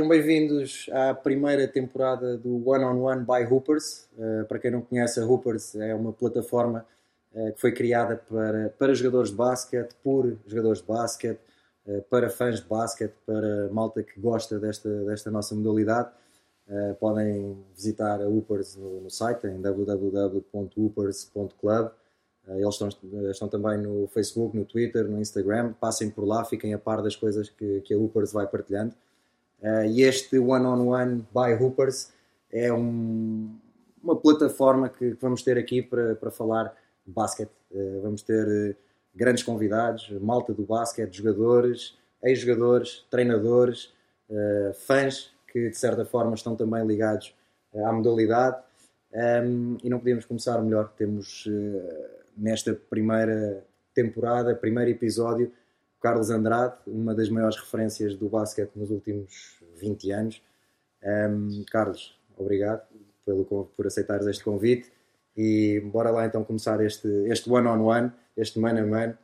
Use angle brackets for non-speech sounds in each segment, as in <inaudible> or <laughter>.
Sejam bem-vindos à primeira temporada do One on One by Hoopers. Uh, para quem não conhece, a Hoopers é uma plataforma uh, que foi criada para, para jogadores de basquete, por jogadores de basquete, uh, para fãs de basquete, para malta que gosta desta, desta nossa modalidade. podem visitar a Hoopers no, no site em www.hoopers.club. eles estão, estão também no Facebook, no Twitter, no Instagram. Passem por lá, fiquem a par das coisas que, que a Hoopers vai partilhando. Uh, e este One on One by Hoopers é um, uma plataforma que, que, vamos ter aqui para, para falar de basquete. Uh, vamos ter uh, grandes convidados, malta do basquete, jogadores, ex-jogadores, treinadores, fãs que de certa forma estão também ligados à modalidade. Um, e não podíamos começar melhor. Temos nesta primeira temporada, primeiro episódio, Carlos Andrade, uma das maiores referências do basquete nos últimos 20 anos. Um, Carlos, obrigado pelo, por aceitares este convite e bora lá então começar este, este one-on-one, -on -one, este mano-a-mano.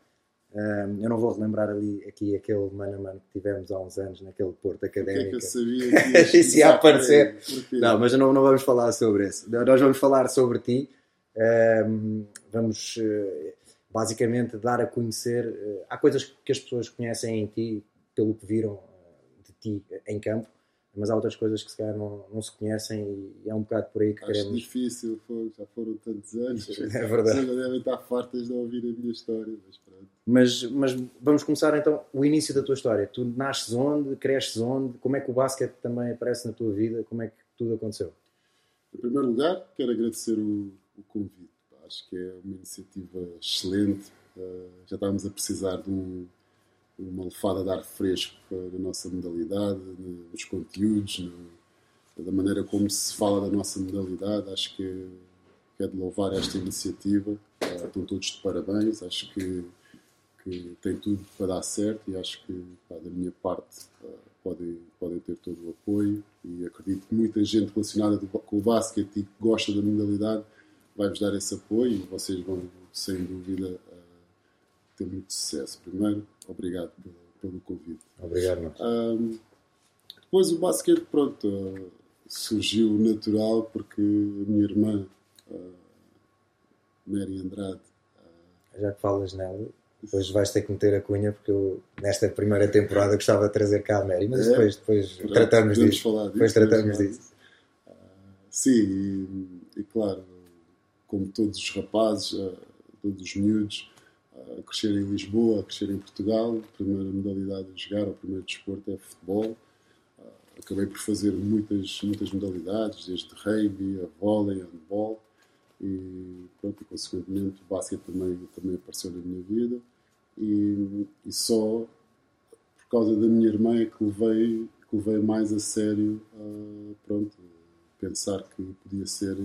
Um, eu não vou relembrar ali aqui aquele mano a mano que tivemos há uns anos naquele Porto Académico. Que é que eu sabia <laughs> que isso ia aparecer. Não, mas não, não vamos falar sobre isso. Nós vamos falar sobre ti. Um, vamos uh, basicamente dar a conhecer. Uh, há coisas que as pessoas conhecem em ti pelo que viram uh, de ti em campo, mas há outras coisas que se calhar não, não se conhecem e é um bocado por aí que Acho queremos. difícil, já foram tantos anos. <laughs> É verdade. As devem estar fartas de ouvir a minha história, mas pronto. Mas, mas vamos começar então o início da tua história. Tu nasces onde, cresces onde, como é que o basquete também aparece na tua vida, como é que tudo aconteceu? Em primeiro lugar, quero agradecer o, o convite Acho que é uma iniciativa excelente. Uh, já estávamos a precisar de um, uma lefada de ar fresco na nossa modalidade, nos conteúdos, no, da maneira como se fala da nossa modalidade. Acho que, que é de louvar esta iniciativa. Uh, estão todos de parabéns. Acho que, que tem tudo para dar certo e acho que, pá, da minha parte, uh, podem, podem ter todo o apoio. E acredito que muita gente relacionada com o basquete e que gosta da modalidade vai-vos dar esse apoio e vocês vão, sem dúvida, uh, ter muito sucesso. Primeiro, obrigado pelo, pelo convite. Obrigado. Um, depois o basquete, pronto, uh, surgiu natural porque a minha irmã, uh, Mary Andrade. Já que falas nela, depois vais ter que meter a cunha porque eu, nesta primeira temporada, gostava de trazer cá a Mary, mas é, depois, depois tratamos disso. Falar disso. Depois tratamos disso. sim, e, e claro como todos os rapazes, uh, todos os miúdos, uh, a crescer em Lisboa, a crescer em Portugal. A primeira modalidade a jogar, o primeiro desporto é futebol. Uh, acabei por fazer muitas, muitas modalidades, desde rugby, a vôlei, handball. E, pronto, e consequentemente o basquete também, também apareceu na minha vida. E, e só por causa da minha irmã é que levei, que levei mais a sério, pronto, pensar que podia ser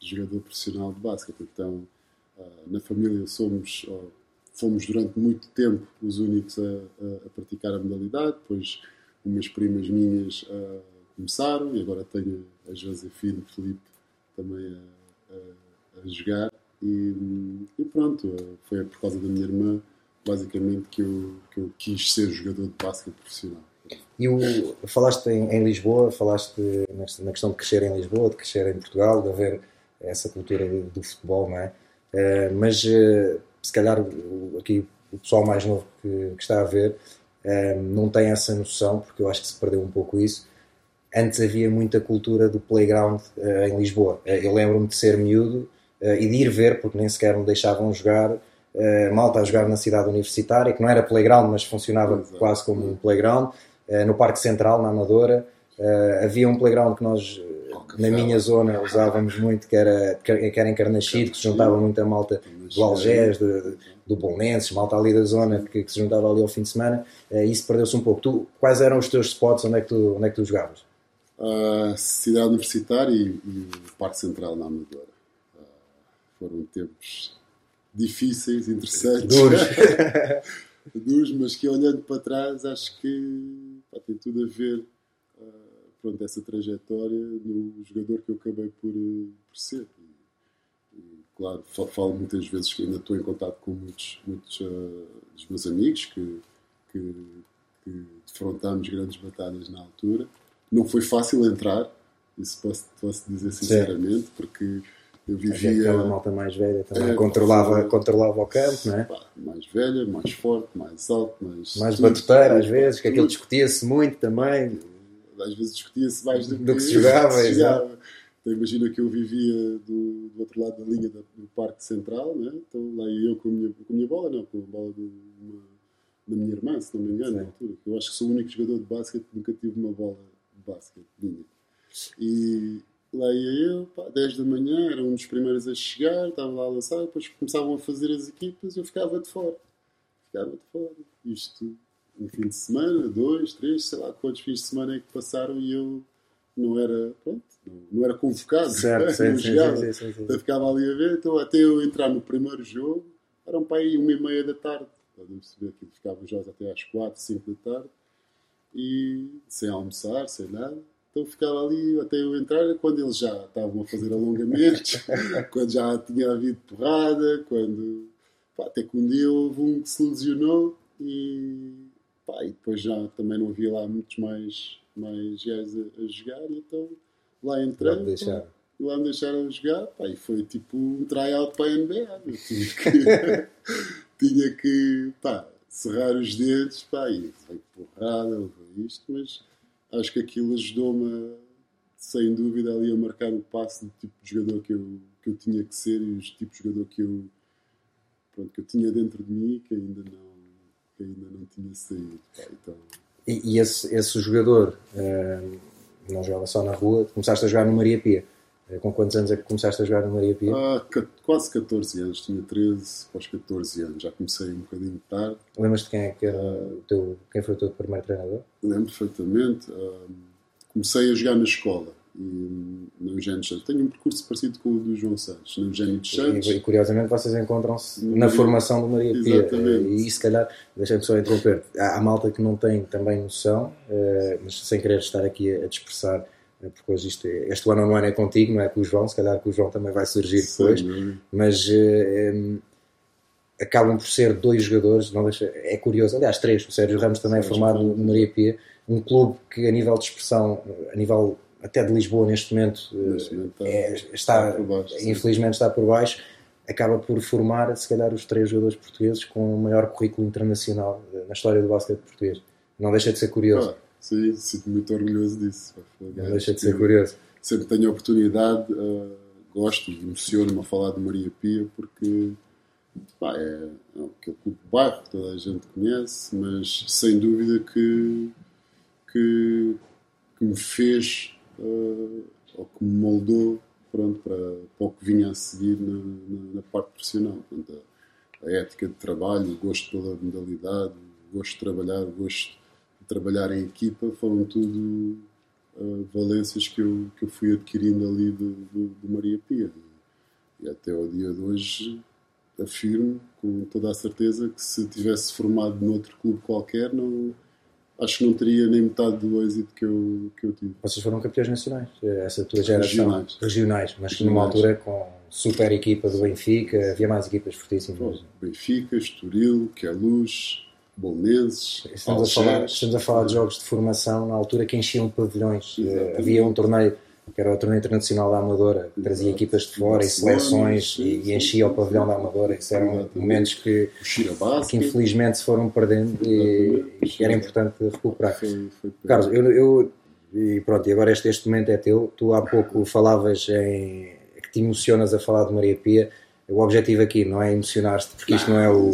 jogador profissional de basquete. Então, uh, na família somos, uh, fomos durante muito tempo os únicos a, a, a, praticar a modalidade. Depois, umas primas minhas uh, começaram e agora tenho a Josefina Felipe também a, a jogar. E, e, pronto, foi por causa da minha irmã, basicamente, que eu, que eu quis ser jogador de basquete profissional. E o, falaste em, em, Lisboa, falaste na questão de crescer em Lisboa, de crescer em Portugal, de haver essa cultura do futebol, não é? Uh, mas uh, se calhar aqui o pessoal mais novo que, que está a ver uh, não tem essa noção, porque eu acho que se perdeu um pouco isso. Antes havia muita cultura do playground em Lisboa. eu lembro-me de ser miúdo e de ir ver, porque nem sequer me deixavam jogar, malta a jogar na cidade universitária, que não era playground, mas funcionava Exato. quase como um playground, no Parque Central, na Amadora. havia um playground que nós na minha zona usávamos muito, que era, que era em Carnaxide, que se juntava muita malta do Algés, do, do Bolonenses, malta ali da zona que, que, se juntava ali ao fim de semana, uh, isso perdeu-se um pouco. Tu, quais eram os teus spots, onde é que tu, onde é que tu jogavas? Uh, Cidade Universitária e, e o Parque Central na Amadora. Uh, foram tempos difíceis, interessantes. Duros. <laughs> Duros, mas que olhando para trás acho que pá, tem tudo a ver pronto, essa trajetória no jogador que eu acabei por, eh, por ser. E, e, claro, falo muitas vezes que ainda estou em contato com muitos, muitos uh, dos meus amigos que, que, que defrontámos grandes batalhas na altura. não foi fácil entrar, isso posso, posso dizer sinceramente, Sim. porque eu vivia. Aquela malta mais velha também é, controlava, controlava o campo, não é? Pá, mais velha, mais forte, mais alto, mais. Mais batuteira às vezes, que aquilo discutia-se muito também. Às vezes discutia-se mais do, do que, se jogava. Se jogava. Então imagina que eu vivia do, do outro lado da linha do Parque Central, né? então lá ia eu com a minha, com a minha bola, não, com a bola de uma, da minha irmã, se não me engano, na altura. Eu acho que sou o único jogador de basquete que nunca tive uma bola de basquete minha. E lá ia eu, pá, 10 da manhã, era um dos primeiros a chegar, estava lá a lançar, depois começavam a fazer as equipas e eu ficava de fora. Ficava de fora. Isto um fim de semana, dois, três, sei lá quantos fins de semana é que passaram e eu não era, pronto, não, era convocado. Certo, sim, sim, sim, sim, sim, Eu ficava ali a ver, então até eu entrar no primeiro jogo, era um pai uma e meia da tarde. Podem perceber que ficava jogos até às quatro, cinco da tarde e sem almoçar, sem nada. Então ficava ali até eu entrar, quando eles já estavam a fazer alongamentos, <laughs> quando já tinha havido porrada, quando. Pá, até que um dia houve um que se lesionou e, pá, e depois já também não havia lá muitos mais, mais gajos a, a jogar, e então lá entrei. Lá me deixaram jogar, pá, e foi tipo um tryout para a NBA. Eu tinha que, <laughs> tinha que pá, cerrar os dedos, pá, e foi porrada, isto, mas acho que aquilo ajudou-me, sem dúvida, ali a marcar o passo do tipo de jogador que eu, que eu tinha que ser e os tipos de jogador que eu, pronto, que eu tinha dentro de mim que ainda não, que ainda não tinha saído. Pá, então... E, e esse, esse jogador uh, não jogava só na rua, começaste a jogar no Maria Pia. Eh, com quantos anos é que começaste a jogar no Maria Pia? Ah, quase 14 anos, tinha 13, quase 14 anos, já comecei um bocadinho tarde. Lembras-te quem, é que teu, quem foi o teu primeiro treinador? Lembro perfeitamente. Uh, comecei a jogar na escola, e, no Eugênio Santos. Tenho um percurso parecido com o do João Santos, no Eugênio Santos. E, e, curiosamente vocês encontram-se na formação do Maria Pia. Exatamente. E, se calhar, deixa-me só interromper, há, há malta que não tem também noção, uh, mas sem querer estar aqui a, a dispersar né, porque hoje isto, é, este ano não é contigo, não é com o João, se calhar com o João também vai surgir depois, Sim, mas um, eh, acabam por ser dois jogadores, não deixa, é curioso, aliás, três, o Sérgio Ramos também é formado no Maria Pia, um clube que a nível de expressão, a nível até de Lisboa neste momento, neste momento é, está, está baixo, infelizmente está por baixo, acaba por formar se calhar os três jogadores portugueses com o maior currículo internacional eh, na história do basquete português. Não deixa de ser curioso. Ah Sim, sinto muito orgulhoso disso. Não deixa de ser curioso. Sempre tenho a oportunidade, uh, gosto emociono-me a falar de Maria Pia porque pá, é, é aquele clube de bairro que toda a gente conhece, mas sem dúvida que, que, que me fez uh, ou que me moldou pronto, para, para o que vinha a seguir na, na, na parte profissional. A, a, ética de trabalho, o gosto pela modalidade, o gosto de trabalhar, o gosto trabalhar em equipa foram tudo uh, valências que eu, que eu fui adquirindo ali do, do, do Maria Pia. E, e até ao dia de hoje afirmo com toda a certeza que se tivesse formado noutro clube qualquer, não, acho que não teria nem metade do êxito que eu, que eu tive. Vocês foram campeões nacionais, essa tua geração. Regionais. Regionais, mas regionais. numa altura com super equipa do Benfica, havia mais equipas fortíssimas. Benfica, Estoril, Queluz, Bolonenses, estamos, a falar, estamos a falar de jogos de formação na altura que enchiam pavilhões. Eh, Exatamente. Havia um torneio que era o torneio internacional da Amadora, que trazia equipas de fora e seleções e, e, enchia o pavilhão da Amadora. Isso eram momentos que, que infelizmente se foram perdendo e, e era importante recuperar. Carlos, eu, eu, e pronto, e agora este, este momento é teu. Tu há pouco falavas em que te emocionas a falar de Maria Pia o objetivo aqui não é emocionar-te, porque isto não é o.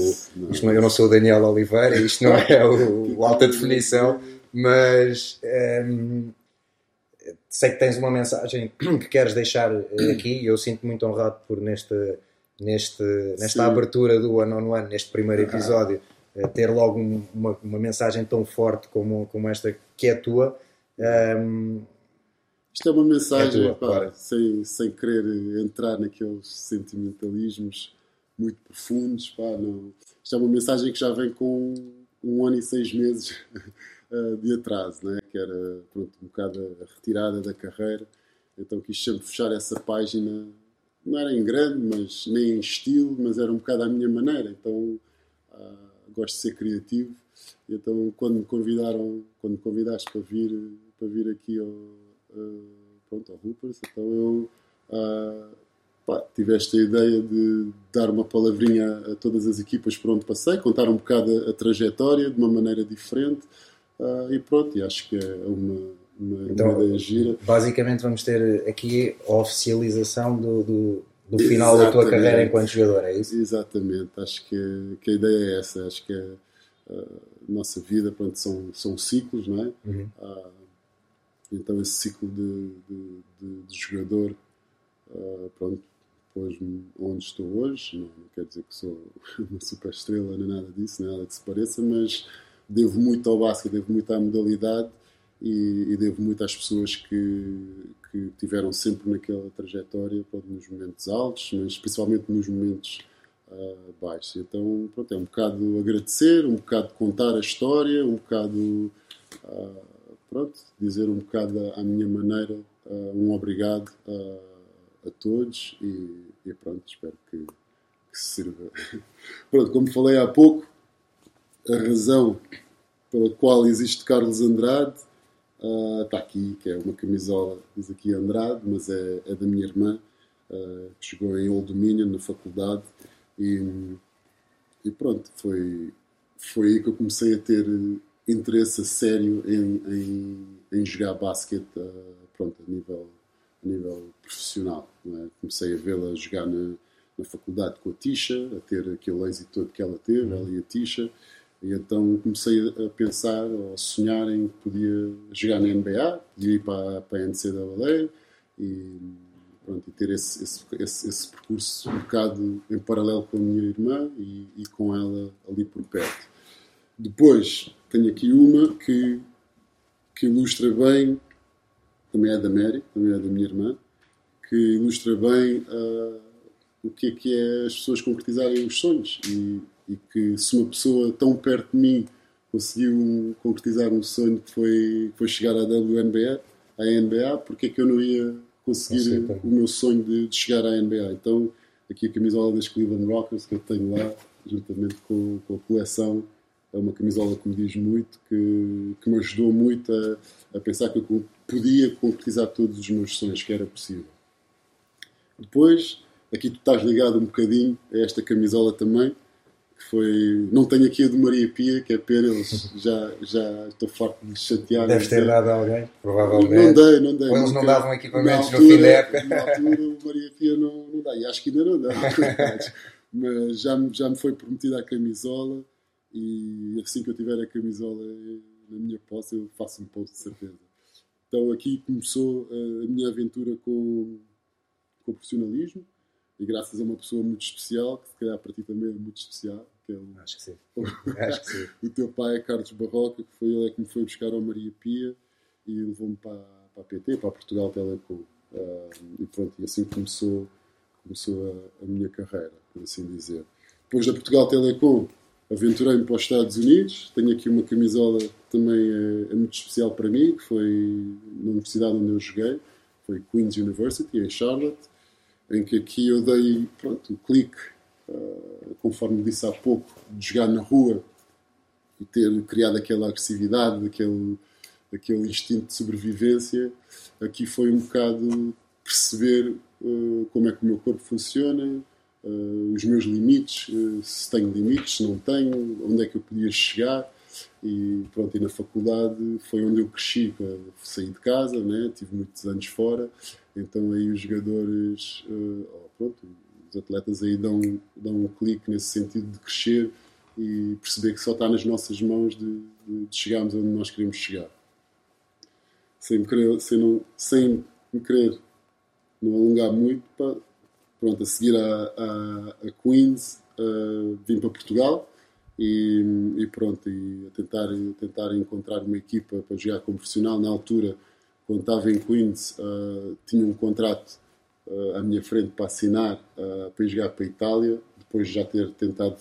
Isto não, eu não sou o Daniel Oliveira, isto não é o, o alta definição, mas um, sei que tens uma mensagem <clears throat> que queres deixar eh, aqui e eu sinto muito honrado por neste, neste, nesta Sim. abertura do One on One, neste primeiro episódio, eh, ter logo uma, uma mensagem tão forte como, como esta que é tua. Um, isto é uma mensagem, é tua, pá, claro. sem, sem querer entrar naqueles sentimentalismos muito profundos. Pá, não. Isto é uma mensagem que já vem com um ano e seis meses <laughs> eh, de atraso, né? que era pronto, um bocado retirada da carreira. Então quis sempre fechar essa página, não era em grande, mas nem em estilo, mas era um bocado à minha maneira. Então uh, gosto de ser criativo. Então quando me convidaram, quando me convidaste para vir para vir aqui ao, uh, pronto, ao Hoopers, então eu uh, pá, tive esta ideia de dar uma palavrinha a todas as equipas por onde passei, contar um bocado a, a trajetória de uma maneira diferente uh, e pronto, e acho que é uma, uma, então, uma ideia gira. Basicamente vamos ter aqui a oficialização do, do, do final Exatamente. da tua carreira enquanto jogador, é isso? Exatamente, acho que, que a ideia é essa, acho que é, a nossa vida pronto, são, são ciclos, não é? Uhum. Uh, então esse ciclo de, de, de, de jogador, uh, pronto, depois onde estou hoje, não, não, quer dizer que sou <laughs> uma super estrela nem nada disso, nem nada que se pareça, mas devo muito ao basquete, devo muito à modalidade e, e devo muito às pessoas que, que tiveram sempre naquela trajetória, pronto, nos momentos altos, mas principalmente nos momentos uh, baixos. Então, pronto, é um bocado agradecer, um bocado contar a história, um bocado, uh, pronto, dizer um bocado à minha maneira uh, um obrigado a todos e, e, pronto, espero que, que sirva. <laughs> pronto, como falei há pouco, a razão pela qual existe Carlos Andrade está aqui, que é uma camisola, diz aqui Andrade, mas é, é da minha irmã, que jogou em Old Dominion na faculdade e, e pronto, foi, foi aí que eu comecei a ter interesse a sério em, em, em jogar basquete pronto, a, nível, a nível profissional. É? Comecei a vê-la jogar na, na faculdade com a Tisha, a ter aquele êxito todo que ela teve, uhum. ela e a Tisha. E então comecei a pensar ou sonhar em que podia jogar na NBA, podia ir para, para a NCAA e pronto, e ter esse, esse, esse, esse, percurso um bocado em paralelo com a minha irmã e, e, com ela ali por perto. Depois tenho aqui uma que, que ilustra bem, também é da Mary, também é da minha irmã, que ilustra bem uh, o que é que é as pessoas concretizarem os sonhos e, e que se uma pessoa tão perto de mim conseguiu concretizar um sonho que foi, foi chegar à WNBA, à NBA, porque é que eu não ia conseguir o meu sonho de, de, chegar à NBA. Então, aqui a camisola das Cleveland Rockers que eu tenho lá, juntamente com, com a coleção, é uma camisola que me diz muito, que, que me ajudou muito a, a pensar que eu podia concretizar todos os meus sonhos, que era possível. Depois, aqui tu estás ligado um bocadinho a esta camisola também, que foi. Não tenho aqui a de Maria Pia, que é pena, eles já, já estou farto de chatear. Deves ter dado a alguém, provavelmente. Não dei, não dei. Ou eles não davam equipamentos altura, no fim da época. Na altura, Maria Pia não, não dá, e acho que ainda não dá, <laughs> mas já, já me foi prometida a camisola e assim que eu tiver a camisola na minha posse, eu faço um post de certeza. Então aqui começou a minha aventura com, com o profissionalismo e graças a uma pessoa muito especial, que se calhar para ti também é muito especial, que é o, Acho que sim. <laughs> Acho que sim. o teu pai é Carlos Barroca, que foi ele é que me foi buscar ao Maria Pia e levou-me para, para a PT, para a Portugal Telecom. Uh, e pronto, e assim começou, começou a, a, minha carreira, por assim dizer. Depois da Portugal Telecom, aventurei-me para os Estados Unidos. Tenho aqui uma camisola que também é, é, muito especial para mim, que foi na universidade onde eu joguei, foi Queen's University, em Charlotte em que aqui eu dei pronto, o clique, uh, conforme disse há pouco, de jogar na rua e ter criado aquela agressividade, aquele, aquele instinto de sobrevivência. Aqui foi um bocado perceber uh, como é que o meu corpo funciona, uh, os meus limites, se tenho limites, se não tenho, onde é que eu podia chegar. E pronto, e na faculdade foi onde eu cresci, saí de casa, né? tive muitos anos fora então aí os jogadores, uh, pronto, os atletas aí dão, dão um clique nesse sentido de crescer e perceber que só está nas nossas mãos de, de, de chegarmos onde nós queremos chegar. Sem me querer, sem não, sem me querer não alongar muito, para, pronto, a seguir a, a, a Queens uh, vim para Portugal e, e, pronto, e a tentar, a tentar encontrar uma equipa para jogar como profissional na altura quando estava em Queens, uh, tinha um contrato uh, à minha frente para assinar uh, para ir jogar para a Itália. Depois de já ter tentado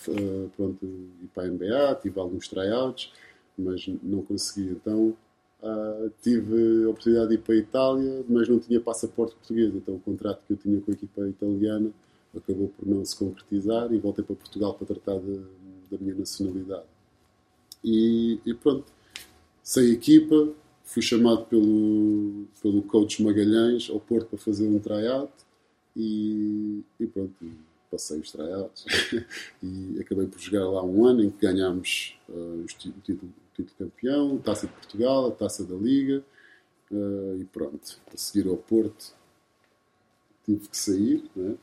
pronto, ir para a NBA, tive alguns tryouts, mas não consegui. Então tive a oportunidade de ir para a Itália, mas não tinha passaporte português. Então o contrato que eu tinha com a equipa italiana acabou por não se concretizar e voltei para Portugal para tratar de, da minha nacionalidade. E, e pronto, sem equipa, fui chamado pelo, pelo coach Magalhães ao Porto para fazer um tryout e, e pronto, passei os tryouts <laughs> e acabei por jogar lá um ano em que ganhámos uh, o, título, título campeão, a Taça de Portugal, a Taça da Liga uh, e pronto, a seguir ao Porto tive que sair né?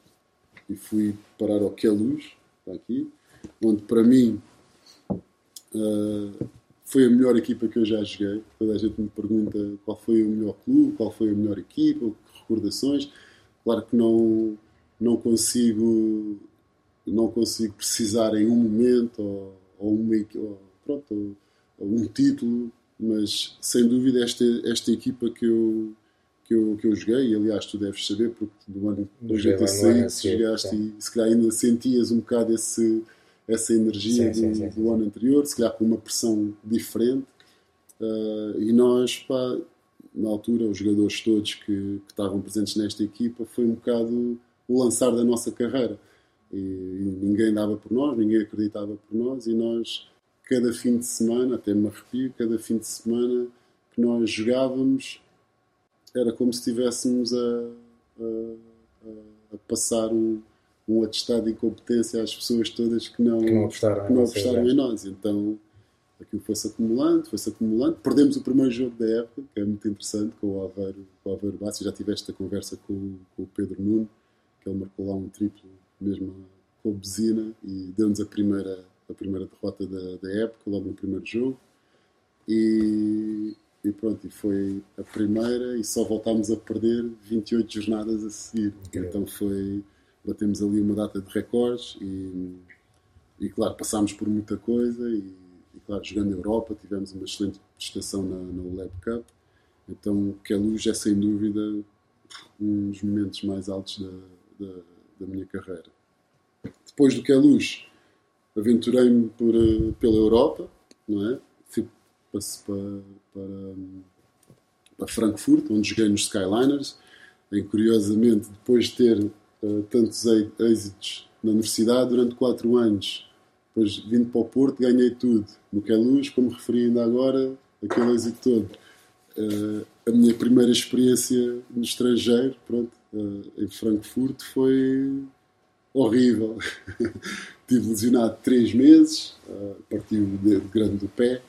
e fui parar ao Queluz, está aqui, onde para mim uh, foi a melhor equipa que eu já joguei. Toda a gente me pergunta qual foi o melhor clube, qual foi a melhor equipa, que recordações. Claro que não, não consigo não consigo precisar em um momento ou, ou, uma, ou pronto, ou, um título, mas sem dúvida esta, esta equipa que eu, que eu, que eu joguei, e aliás tu deves saber, porque do ano de 86 jogaste e se calhar ainda sentias um bocado esse, essa energia sim, do, sim, do ano anterior, se calhar com uma pressão diferente. Uh, e nós, pá, na altura, os jogadores todos que, que, estavam presentes nesta equipa, foi um bocado o lançar da nossa carreira. E, e, ninguém dava por nós, ninguém acreditava por nós, e nós, cada fim de semana, até me arrepio, cada fim de semana que nós jogávamos, era como se estivéssemos a, a, a passar um um atestado de incompetência às pessoas todas que não, que não apostaram, que não apostaram em nós. Então aquilo foi-se acumulando, foi-se acumulando. Perdemos o primeiro jogo da época, que é muito interessante, com o Aveiro, com o Aveiro Bassi. Já tiveste a conversa com, com, o Pedro Nuno, que ele marcou lá um triplo, mesmo com a Bezina, e deu-nos a primeira, a primeira derrota da, da época, logo no primeiro jogo. E, e pronto, e foi a primeira, e só voltámos a perder 28 jornadas a seguir. Okay. Então foi batemos ali uma data de recordes e, e claro, passámos por muita coisa e, e, claro, jogando na Europa tivemos uma excelente prestação na, na Lab Cup, então que a luz é sem dúvida um dos momentos mais altos da, da, da minha carreira. Depois do que a luz, aventurei-me por, eh, pela Europa, não é? Fui para, para, para Frankfurt, onde joguei nos Skyliners, em curiosamente, depois de ter tantos êxitos na universidade durante quatro anos. Depois, vindo para o Porto, ganhei tudo. No que é como referi ainda agora, aquele êxito todo. Uh, a minha primeira experiência no estrangeiro, pronto, uh, em Frankfurt, foi horrível. <laughs> Tive lesionado três meses, uh, parti o dedo grande do pé.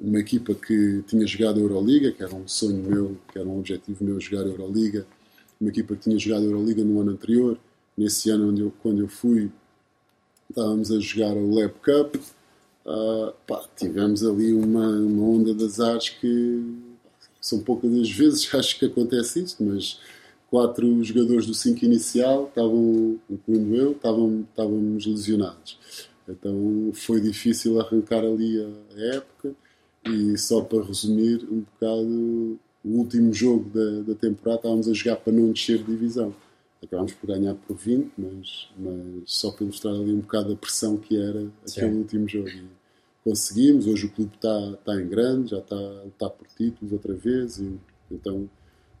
Uma equipa que tinha jogado a Euroliga, que era um sonho meu, que era um objetivo meu jogar a Euroliga uma equipa que tinha jogado a Euroliga no ano anterior. Nesse ano, eu, quando eu fui, estávamos a jogar o Lab Cup. Uh, pá, tivemos ali uma, uma onda de azares que são poucas as vezes, acho que acontece isso, mas quatro jogadores do 5 inicial estavam, incluindo eu, estavam, estávamos lesionados. Então foi difícil arrancar ali a, a época e só para resumir um bocado o último jogo da, da temporada estávamos a jogar para não descer de divisão. Acabámos por ganhar por 20, mas, mas só para ilustrar ali um bocado a pressão que era aquele Sim. último jogo. E conseguimos, hoje o clube está, está em grande, já está a lutar por títulos outra vez, e, então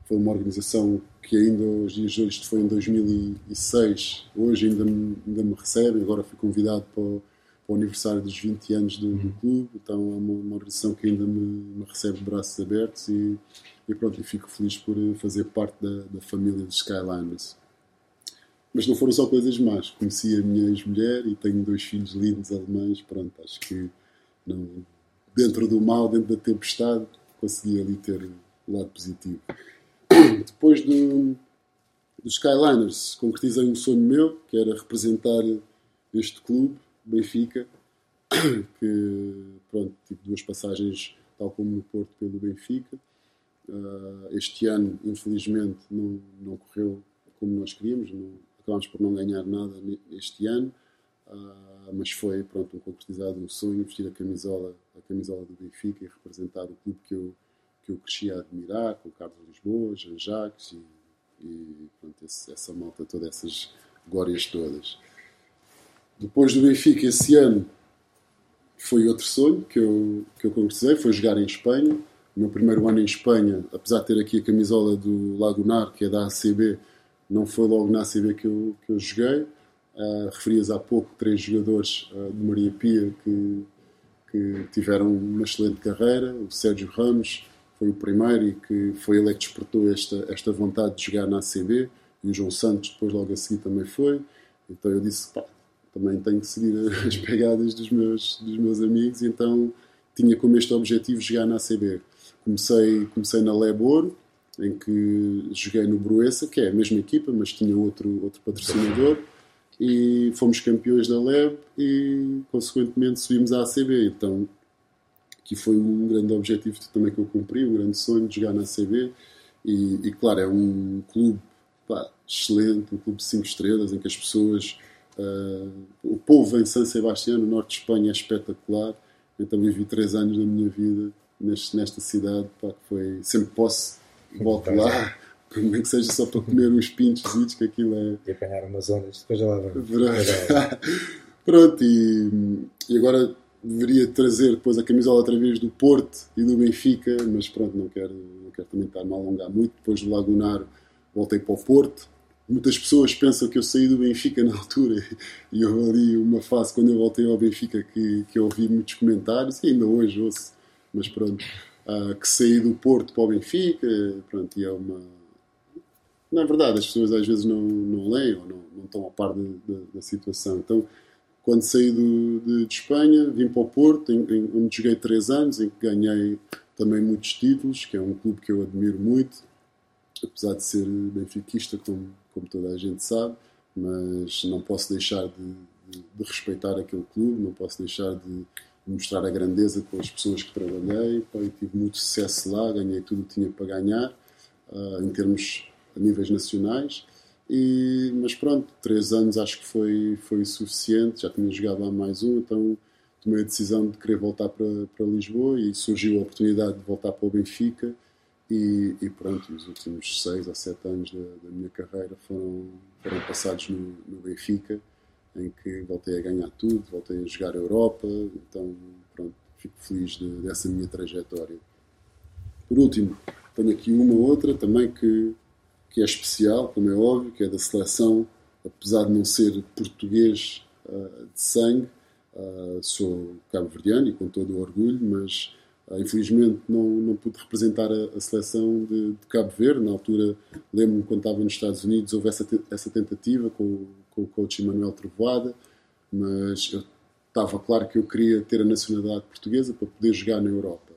foi uma organização que ainda os dias de hoje, isto foi em 2006, hoje ainda me, ainda me recebe, agora fui convidado para o, para o aniversário dos 20 anos do, do uhum. clube, então é uma, uma organização que ainda me, me, recebe de braços abertos e, e pronto, e fico feliz por fazer parte da, da família dos Skyliners. Mas não foram só coisas más. Conheci a minha ex-mulher e tenho dois filhos lindos alemães. Pronto, acho que não, dentro do mal, dentro da tempestade, consegui ali ter o lado positivo. <coughs> Depois do, dos Skyliners, concretizei um sonho meu, que era representar este clube Benfica, <coughs> que pronto, tive duas passagens, tal como no Porto, pelo Benfica. Uh, este ano, infelizmente, não, não correu como nós queríamos, não, acabámos por não ganhar nada este ano, uh, mas foi pronto, um concretizado um sonho, vestir a camisola, a camisola do Benfica e representar o clube que eu, que eu cresci a admirar, com Carlos Lisboa, Jean Jacques e, e pronto, esse, essa malta, todas essas glórias todas. Depois do Benfica, esse ano, foi outro sonho que eu, que eu concretizei, foi jogar em Espanha. O meu primeiro ano em Espanha, apesar de ter aqui a camisola do Lagunar, que é da ACB, não foi logo na ACB que eu, que eu joguei. Uh, referias há pouco três jogadores uh, de Maria Pia que, que tiveram uma excelente carreira. O Sérgio Ramos foi o primeiro e que foi ele que despertou esta, esta vontade de jogar na ACB. E o João Santos, depois, logo a seguir, também foi. Então eu disse: pá, também tenho que seguir <laughs> as pegadas dos meus, dos meus amigos. Então tinha como este objetivo jogar na ACB. Comecei, comecei na Lebor, em que joguei no Bruessa, que é a mesma equipa, mas tinha outro, outro patrocinador. E fomos campeões da LEB e, consequentemente, subimos à ACB. Então, que foi um grande objetivo também que eu cumpri, um grande sonho de jogar na ACB. E, e claro, é um clube pá, excelente, um clube de 5 estrelas, em que as pessoas. Uh, o povo em San Sebastián, no norte de Espanha, é espetacular. Então vivi três anos da minha vida nesta cidade, pá, que foi. Sempre posso, volto lá, <laughs> nem que seja só para comer uns pintos que aquilo é. E apanhar umas ondas, depois já lá vamos. <laughs> Pronto, e, e agora deveria trazer depois a camisola outra vez do Porto e do Benfica, mas pronto, não quero, não quero também estar-me a alongar muito. Depois do Lagunar voltei para o Porto. Muitas pessoas pensam que eu saí do Benfica na altura e houve ali uma fase quando eu voltei ao Benfica que, que eu ouvi muitos comentários e ainda hoje ouço, mas pronto, uh, que saí do Porto para o Benfica, pronto, e é uma... Na verdade, as pessoas às vezes não, não leem ou não, não estão a par de, de, da situação. Então, quando saí do, de, de, Espanha, vim para o Porto, em, em, onde joguei três anos, em que ganhei também muitos títulos, que é um clube que eu admiro muito, apesar de ser benfiquista, como, como toda a gente sabe, mas não posso deixar de, de, de respeitar aquele clube, não posso deixar de, mostrar a grandeza com as pessoas que trabalhei. Tive muito sucesso lá, ganhei tudo o que tinha para ganhar, uh, em termos a níveis nacionais. E, mas pronto, três anos acho que foi, foi suficiente, já tinha jogado lá mais um, então tomei a decisão de querer voltar para, para Lisboa e surgiu a oportunidade de voltar para o Benfica e, e pronto, os últimos seis ou sete anos da, da minha carreira foram, foram passados no, no, Benfica, em que voltei a ganhar tudo, voltei a jogar a Europa, então pronto, fico feliz de, dessa minha trajetória. Por último, tenho aqui uma outra também que que é especial, como é óbvio, que é da seleção, apesar de não ser português uh, de sangue, uh, sou cabo-verdiano e com todo o orgulho, mas uh, infelizmente não, não pude representar a, a seleção de, de, Cabo Verde. Na altura, lembro-me quando estava nos Estados Unidos, houve essa, essa tentativa com, com o coach Emanuel Trovoada, mas eu, estava claro que eu queria ter a nacionalidade portuguesa para poder jogar na Europa.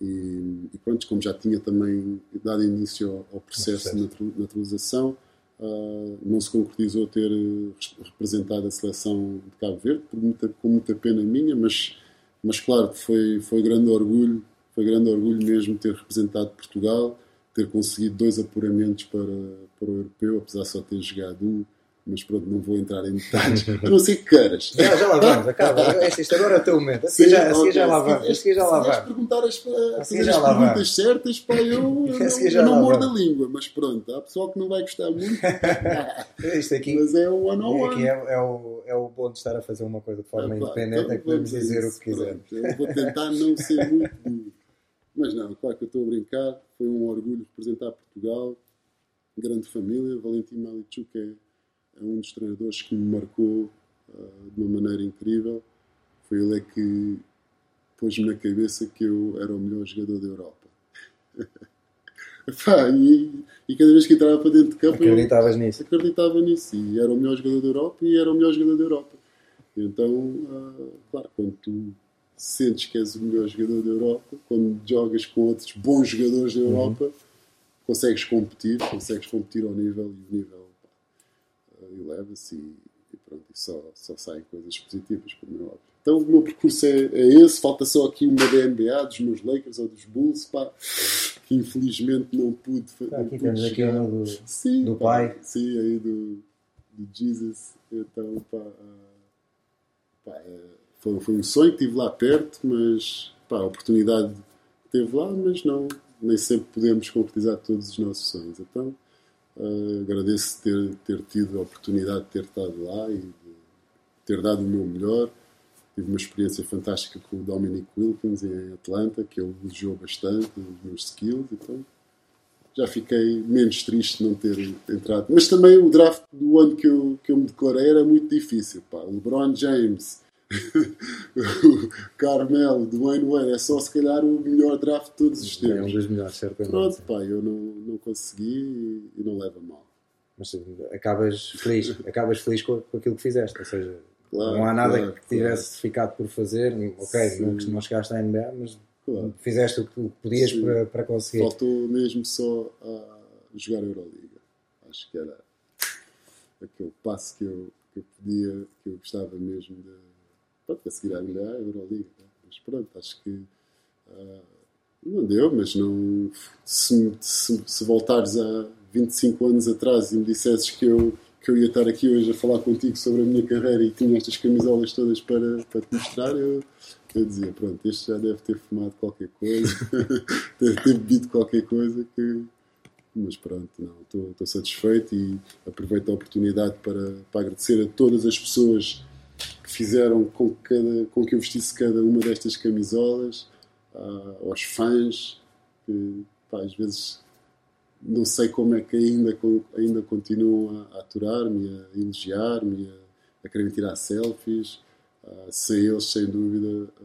E, e pronto, como já tinha também dado início ao, processo de naturalização, uh, não se concretizou ter representado a seleção de Cabo Verde, muita, com muita pena minha, mas, mas claro, foi, foi grande orgulho, foi grande orgulho mesmo ter representado Portugal, ter conseguido dois apuramentos para, para o europeu, apesar de só ter jogado um mas pronto, não vou entrar em detalhes. <laughs> A não ser que queiras. Já, já lá vamos, acaba. Isto agora é o teu momento. Assim já, assim okay. já lá vamos. Assim já lá vamos. Perguntar as, assim as perguntas certas, pá, eu, <laughs> eu, assim eu não mordo a língua, mas pronto, há pessoal que não vai gostar muito. <laughs> Isto aqui, mas é o one on one. Aqui é, é, o, é o bom de estar a fazer uma coisa de forma independente, então, é que podemos dizer o que quisermos. Eu vou tentar não ser muito duro. Mas não, claro que eu estou a brincar. Foi um orgulho representar Portugal. Grande família. Valentim Malichuk é é um dos treinadores que me marcou uh, de uma maneira incrível. Foi ele é que pôs-me na cabeça que eu era o melhor jogador da Europa. <laughs> e, e, cada vez que entrava para dentro de campo, acreditavas nisso? Acreditava nisso. E era o melhor jogador da Europa e era o melhor jogador da Europa. Então, uh, claro, quando tu sentes que és o melhor jogador da Europa, quando jogas com outros bons jogadores da uhum. Europa, uhum. consegues competir, consegues competir ao nível e o nível e leva-se e, e, pronto, e só, só saem coisas positivas, como é óbvio. Então o meu percurso é, é, esse, falta só aqui uma da NBA, dos meus Lakers ou dos Bulls, pá, que infelizmente não pude fazer. aqui temos aqui uma do, sim, do pá, pai. Sim, aí do, do Jesus. Então, pá, pá é, foi, foi um sonho que tive lá perto, mas pá, a oportunidade teve lá, mas não, nem sempre podemos concretizar todos os nossos sonhos. Então, Uh, agradeço ter, ter tido a oportunidade de ter estado lá e de ter dado o meu melhor. Tive uma experiência fantástica com o Dominic Wilkins em Atlanta, que ele elogiou bastante os meus skills. Então já fiquei menos triste não ter entrado. Mas também o draft do ano que eu, que eu me declarei era muito difícil. Pá. LeBron James, <laughs> Carmelo, do Wayne Wayne, é só se calhar o melhor draft de todos os tempos. É um dos melhores, certamente. Pronto, pá, eu não, não consegui e, não leva mal. Mas acabas feliz, <laughs> acabas feliz com, com aquilo que fizeste, ou seja, Claro, não há nada claro, que tivesse ficado por fazer. Ok, Sim. não, chegaste à NBA, mas Claro. fizeste o que podias para, para conseguir. Faltou mesmo só a jogar a Euroliga. Acho que era aquele passo que eu, que eu podia, que eu gostava mesmo de. Pronto, a seguir à a Euroliga. né? Mas pronto, acho que ah, não deu, mas não. Se, se, se voltares a 25 anos atrás e me dissesses que eu, que eu ia estar aqui hoje a falar contigo sobre a minha carreira e tinha estas camisolas todas para, para te mostrar, eu, eu dizia: pronto, este já deve ter fumado qualquer coisa, <laughs> deve ter bebido qualquer coisa que. Mas pronto, não, estou satisfeito e aproveito a oportunidade para, para agradecer a todas as pessoas fizeram com que, cada, com que eu vestisse cada uma destas camisolas, ah, aos fãs, que pá, às vezes não sei como é que ainda, ainda continuam a, a aturar-me, a elogiar-me, a, a querer tirar selfies. Ah, sem eles, sem dúvida, ah,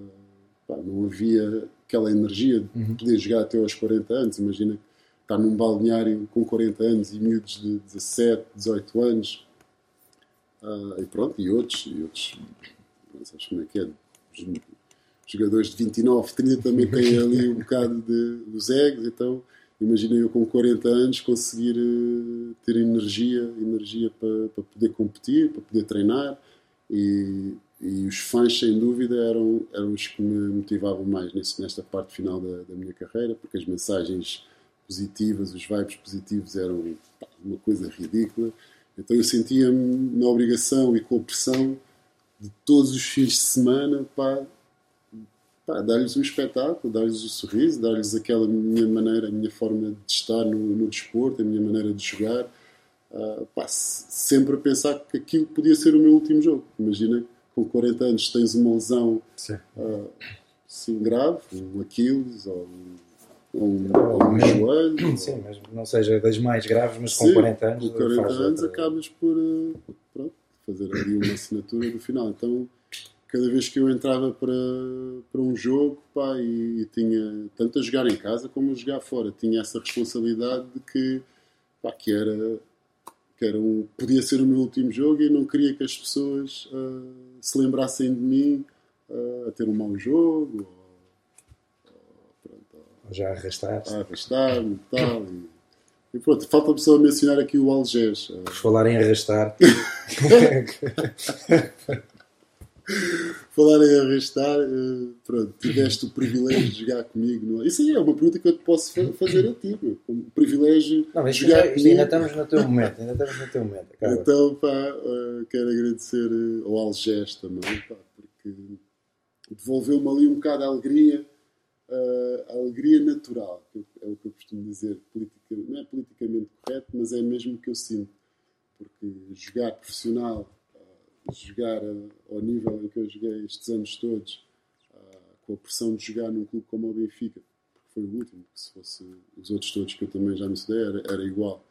pá, não havia aquela energia de poder jogar até aos 40 anos. Imagina estar num balneário com 40 anos e miúdos de 17, 18 anos. Ah, e pronto, e outros, e outros, não sabes como é que é, os jogadores de 29, 30 também têm <laughs> ali um bocado de, dos egos, então imagina eu com 40 anos conseguir eh, ter energia, energia para, para poder competir, para poder treinar e, e os fãs sem dúvida eram, eram os que me motivavam mais nesse, nesta parte final da, da minha carreira, porque as mensagens positivas, os vibes positivos eram pá, uma coisa ridícula. Então eu sentia-me na obrigação e com a pressão de todos os fins de semana pá, pá, dar-lhes um espetáculo, dar-lhes um sorriso, dar-lhes aquela minha maneira, a minha forma de estar no, no desporto, a minha maneira de jogar. Ah, pá, se- sempre a pensar que aquilo podia ser o meu último jogo. Imagina, com 40 anos tens uma lesão Sim. assim grave, um Aquiles ou um, ou um, ou joelho. Sim, mas não seja das mais graves, mas com Sim, 40 anos. Com 40 faz anos outra- acabas por eh, pronto, fazer ali uma assinatura do final. Então, cada vez que eu entrava para, para um jogo pá, e, e tinha tanto a jogar em casa como a jogar fora, tinha essa responsabilidade de que, pá, que era. Que era um, podia ser o meu último jogo e não queria que as pessoas ah, se lembrassem de mim ah, a ter um mau jogo ou, ou, pronto, ou- Ou já arrastaste. a arrastar-me e tal. E, e pronto, falta-me só mencionar aqui o Algés. Por falar em arrastar, <laughs> Falar em arrastar, eh, pronto, tiveste o privilégio de jogar comigo. Não é? Isso aí é uma pergunta que eu te posso fa- fazer a ti. meu. O privilégio não, mas de jogar ainda- isto comigo. ainda estamos no teu momento. Ainda estamos no teu momento. Acaba. Então, pá, eh, quero agradecer eh, ao Algés também, pá, porque devolveu-me ali um bocado a alegria, eh, a alegria natural, que é o que eu costumo dizer, politica, não é politicamente correto, mas é mesmo o que eu sinto. Porque jogar profissional, eh, jogar eh, ao nível em que eu joguei estes anos todos, eh, com a pressão de jogar num clube como o Benfica, porque foi o último, se fosse os outros todos que eu também já me estudei, era, era igual.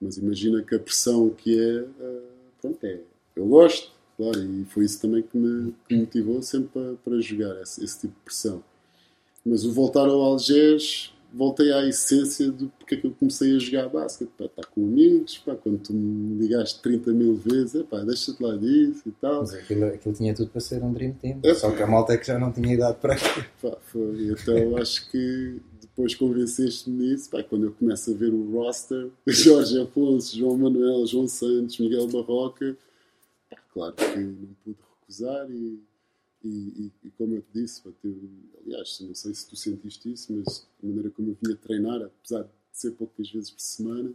Mas imagina que a pressão que é, pronto, é, eu gosto, claro, e foi isso também que me, que me motivou sempre para, para jogar, esse, esse tipo de pressão. Mas o voltar ao Algés, voltei à essência do porque é que eu comecei a jogar basquete, pá, estar com amigos, pá, quando tu me ligaste 30 mil vezes, pá, deixa-te lá disso e tal. Mas aquilo, aquilo tinha tudo para ser um Dream Team. É. Só que a malta é que já não tinha idade para. Pá, foi. Então acho que depois convenceste-me nisso. Pá, quando eu começo a ver o roster, <laughs> Jorge Afonso, João Manuel, João Santos, Miguel Barroca, pá, claro que não pude recusar e, e, e- e como eu te disse, tu- aliás, não sei se tu sentiste isso, mas a maneira como eu vinha treinar, apesar de ser poucas vezes por semana,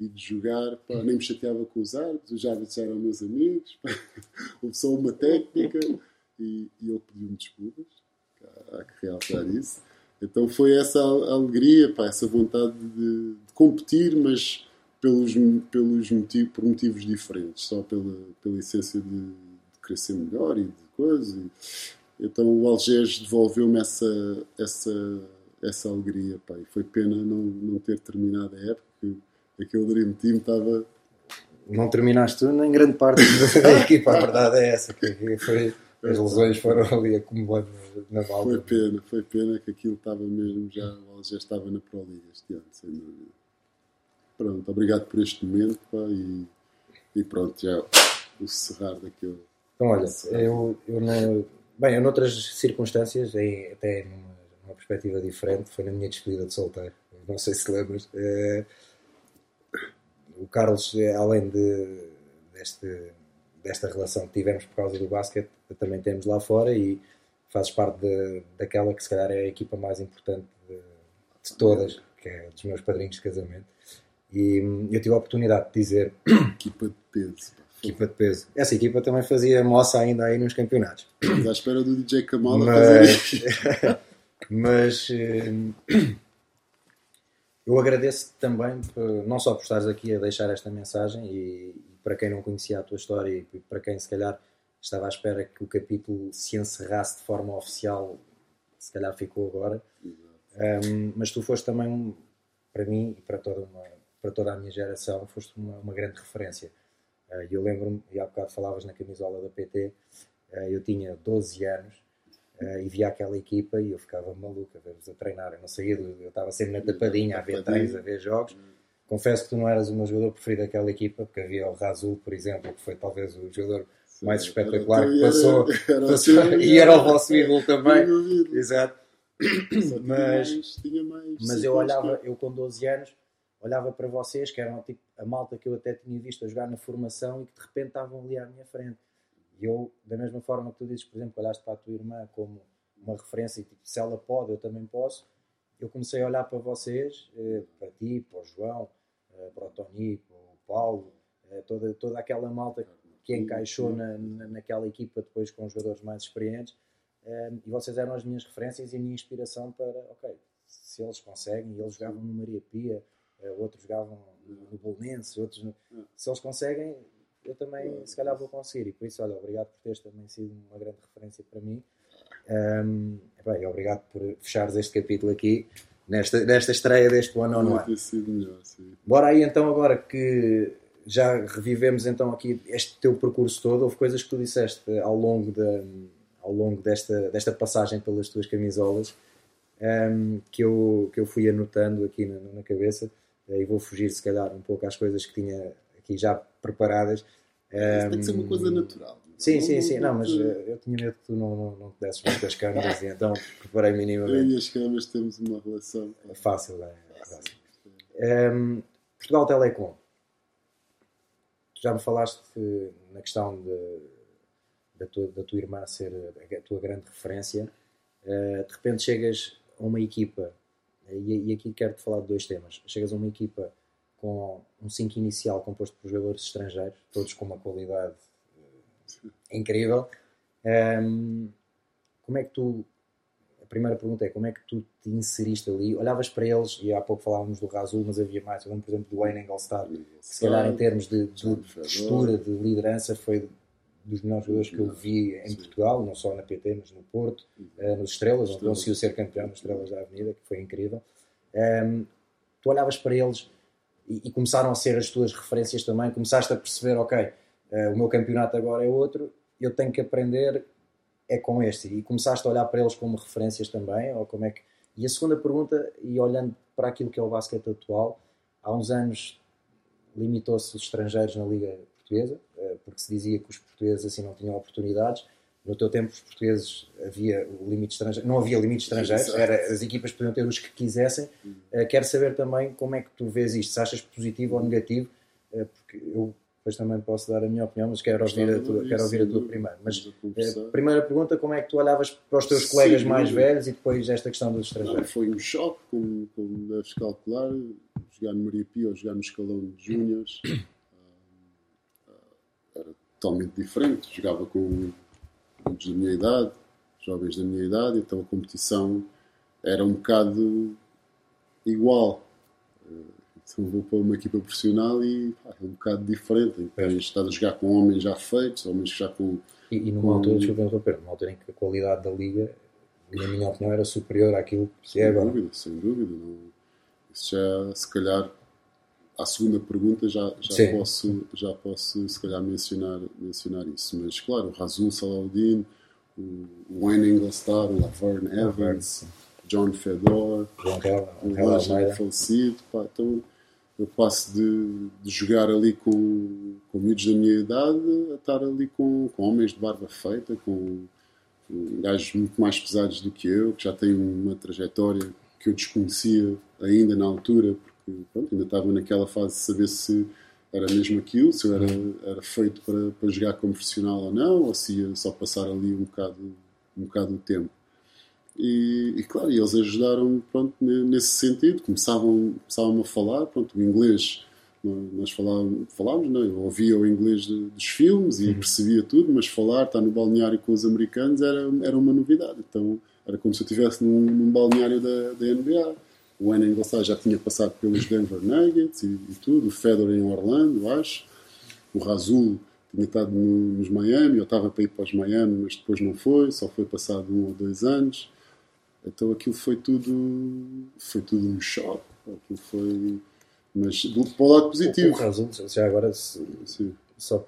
e de jogar, pá, nem me chateava com os árbitros, os árbitros eram meus amigos, pá, <laughs> houve só uma técnica e, e eu pedi-me desculpas, há que realçar isso. Então foi essa alegria, pá, essa vontade de, de competir, mas pelos, pelos motivos, por motivos diferentes, só pela, pela essência de, de ser melhor e de coisas. E, então o Algés devolveu-me essa, essa, essa alegria, pá, e foi pena não, não ter terminado a época, porque aquele Dream Team estava Não terminaste tu nem grande parte <laughs> da equipa, a verdade é essa. Que foi, as lesões foram ali acumulando na volta. Foi pena, foi pena que aquilo estava mesmo já, já estava na Pro Liga este ano, sem dúvida. Pronto, obrigado por este momento pá, e, e pronto, já o cerrar daquele. Então, olha, eu, eu não. Bem, eu noutras circunstâncias, até numa, numa perspectiva diferente, foi na minha despedida de solteiro. Não sei se lembras. É, o Carlos, além de, deste, desta relação que tivemos por causa do basquete, também temos lá fora e fazes parte de, daquela que se calhar é a equipa mais importante de, de todas, que é dos meus padrinhos de casamento. E hum, eu tive a oportunidade de dizer. Equipa de peso. Equipa de peso. Essa equipa também fazia moça ainda aí nos campeonatos. Mas à espera do DJ Kamala mas, fazer <laughs> Mas hum, eu agradeço também, não só por estares aqui a deixar esta mensagem e, para quem não conhecia a tua história e para quem se calhar estava à espera que o capítulo se encerrasse de forma oficial, se calhar ficou agora. Um, mas tu foste também, para mim e para toda, uma, para toda a minha geração, foste uma, uma grande referência. Uh, eu lembro-me, e há bocado falavas na camisola da PT, ah, eu tinha 12 anos uh, e via aquela equipa e eu ficava maluco a ver-vos a treinar. Eu não saía, eu estava sempre na tapadinha a ver treinos, a ver jogos. Confesso que tu não eras o meu jogador preferido daquela equipa, porque havia o Razul, por exemplo, que foi talvez o jogador mais espetacular que passou, <laughs> passou e era o vosso ídolo também. Exato. mas, mas eu olhava, eu com 12 anos, olhava para vocês, que eram tipo, a malta que eu até tinha visto a jogar na formação e que de repente estavam ali à minha frente. E eu, da mesma forma que tu dizes, por exemplo, olhaste para a tua irmã como uma referência e tipo, se ela pode, eu também posso. Eu comecei a olhar para vocês, eh, para ti, para o João, eh, para o Tony, para o Paulo, eh, toda, toda aquela malta que encaixou na, na, naquela equipa depois com jogadores mais experientes. e vocês eram as minhas referências e a minha inspiração para, ok, se eles conseguem, eles jogavam no Maria Pia, outros jogavam no Bolonense, outros no... se eles conseguem, eu também se calhar vou conseguir. E por isso, olha, obrigado por teres também sido uma grande referência para mim. Um, bem, obrigado por fechares este capítulo aqui, nesta, nesta estreia deste One on One. Melhor, Bora aí então agora que já revivemos então aqui este teu percurso todo, houve coisas que tu disseste ao longo, de, ao longo desta, desta passagem pelas tuas camisolas um, que, eu, que eu fui anotando aqui na, na cabeça e vou fugir se calhar um pouco às coisas que tinha aqui já preparadas. Um, tem que ser uma coisa natural. Sim, não, sim, não, sim. Não, mas eh, eu tinha medo que tu não, não, não te desses muitas câmeras e <laughs> então preparei minimamente. Eu e as câmeras temos uma relação. É fácil, é, é fácil. Um, Portugal Telecom. Tu já me falaste na questão de, da, tua, da tua irmã ser a tua grande referência. Uh, de repente chegas a uma equipa, e, e aqui quero-te falar de dois temas. Chegas a uma equipa com um 5 inicial composto por jogadores estrangeiros, todos com uma qualidade uh, incrível. Um, como é que tu. A primeira pergunta é como é que tu te inseriste ali? Olhavas para eles, e há pouco falávamos do Razul, mas havia mais. Eu lembro, por exemplo, do Wayne Engelstad, que se calhar em termos de, de postura, de liderança, foi dos melhores jogadores que eu vi em Portugal, não só na PT, mas no Porto, uh, nos Estrelas, onde conseguiu ser campeão nas Estrelas da Avenida, que foi incrível. Um, tu olhavas para eles e, e, começaram a ser as tuas referências também, começaste a perceber, ok, uh, o meu campeonato agora é outro, eu tenho que aprender é com este, e começaste a olhar para eles como referências também, ou como é que... E a segunda pergunta, e olhando para aquilo que é o basquete atual, há uns anos limitou-se os estrangeiros na Liga Portuguesa, porque se dizia que os portugueses assim não tinham oportunidades, no teu tempo, os portugueses havia limite estrangeiro, não havia limite estrangeiro, era, as equipas podiam ter os que quisessem. Uh, quero saber também como é que tu vês isto, se achas positivo ou negativo, uh, porque eu depois também posso dar a minha opinião, mas quero ouvir a tua, quero ouvir a tua primeiro. Mas primeira pergunta, como é que tu olhavas para os teus Sim, colegas mais velhos e depois esta questão dos estrangeiros? Não, foi um choque, como, como deves calcular, jogar no Maria Pia ou jogar no escalão de júniores. Totalmente diferente, jogava com da minha idade, jovens da minha idade, então a competição era um bocado igual. Eh, então vou para uma equipa profissional e pá, é um bocado diferente. É. estás a jogar com homens já feitos, homens já com. E, e numa com... altura, eu interromper, numa altura em que a qualidade da liga, na minha opinião, era superior àquilo que é agora. Sem dúvida, sem dúvida. Não... Isso já, se calhar, à segunda pergunta já, já posso, já posso se calhar mencionar, mencionar isso. Mas claro, o Razul Salahuddin, o Wayne Englestar, o Laverne Evans, John Fedor, o Almeida. falecido. Pá, então eu passo de, de jogar ali com, com miúdos da minha idade a estar ali com, com homens de barba feita, com, com gajos muito mais pesados do que eu, que já têm uma trajetória que eu desconhecia ainda na altura, pronto, ainda estava naquela fase de saber se era mesmo aquilo, se eu era, era feito para, para jogar como profissional ou não, ou se ia só passar ali um bocado, um bocado o tempo. E, e claro, eles ajudaram pronto, ne- nesse sentido, começavam, começavam a falar, pronto, o inglês, nó- nós falávamos, falávamos não, eu ouvia o inglês de- dos filmes e percebia tudo, mas falar, estar no balneário com os americanos era, era uma novidade, então era como se eu estivesse num, num balneário da, da NBA. O Wayne Engelstad já tinha passado pelos Denver Nuggets e, e tudo, o Fedor em Orlando, acho, o Razul tinha estado no- nos Miami, eu estava para ir para os Miami, mas depois não foi, só foi passado um ou dois anos. Então aquilo foi tudo, foi tudo um choque. Aquilo foi, mas do, para o lado O positivo. Razul, já agora, se- só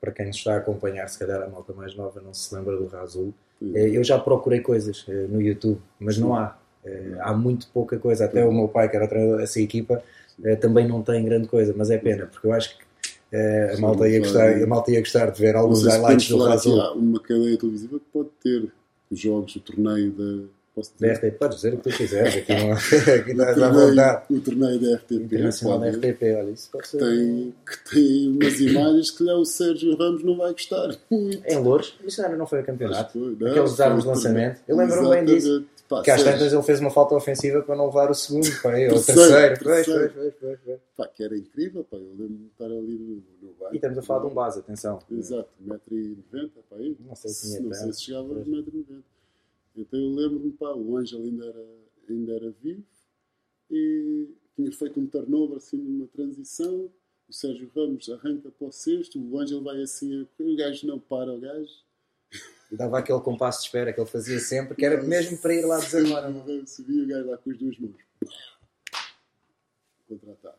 para quem está a acompanhar, se calhar a malta mais nova não se lembra do Razul. Eh, Eu já procurei coisas eh, no YouTube, mas não há. Há muito pouca coisa. Até o meu pai, que era treinador dessa equipa, eh, também não tem grande coisa, mas é pena, porque eu acho que eh, a, malta ia gostar, a malta ia gostar de ver alguns highlights do Razul. há uma cadeia televisiva que pode ter os jogos, o torneio da. Posso Da dizer? RTP, podes dizer o que tu quiseres, aqui, não, <laughs> aqui o, estás à vontade. torneio, o torneio da RTP Internacional da RTP, olha, isso pode ser. tem, que tem umas imagens que lá o Sérgio Ramos não vai gostar muito. Em Louros, isso ainda não foi o campeonato. Foi, não, Aqueles armas de lançamento. Eu lembro-me bem disso. Pá, Que às tantas ele fez uma falta ofensiva para não levar o segundo, pá, ou o <laughs> Terceiro, terceiro. Pois, terceiro. pois, pois, pois, pois. pá, que era incrível, pá, eu lembro-me de estar ali no, no bar. E estamos a falar de um base, atenção. Exato, 1,90m, pá, aí. Não sei se não sei se chegava a Pois. 1,90m. Então eu lembro-me, pá, o Ângelo ainda era, ainda era vivo e tinha feito um turnover assim numa transição. O Sérgio Ramos arranca para o sexto, o Ângelo vai assim a correr, o gajo não para o gajo. E dava aquele compasso de espera que ele fazia sempre, que era mesmo para ir lá desarmar. é? Subia o gajo lá com as duas mãos. Contra-ataque.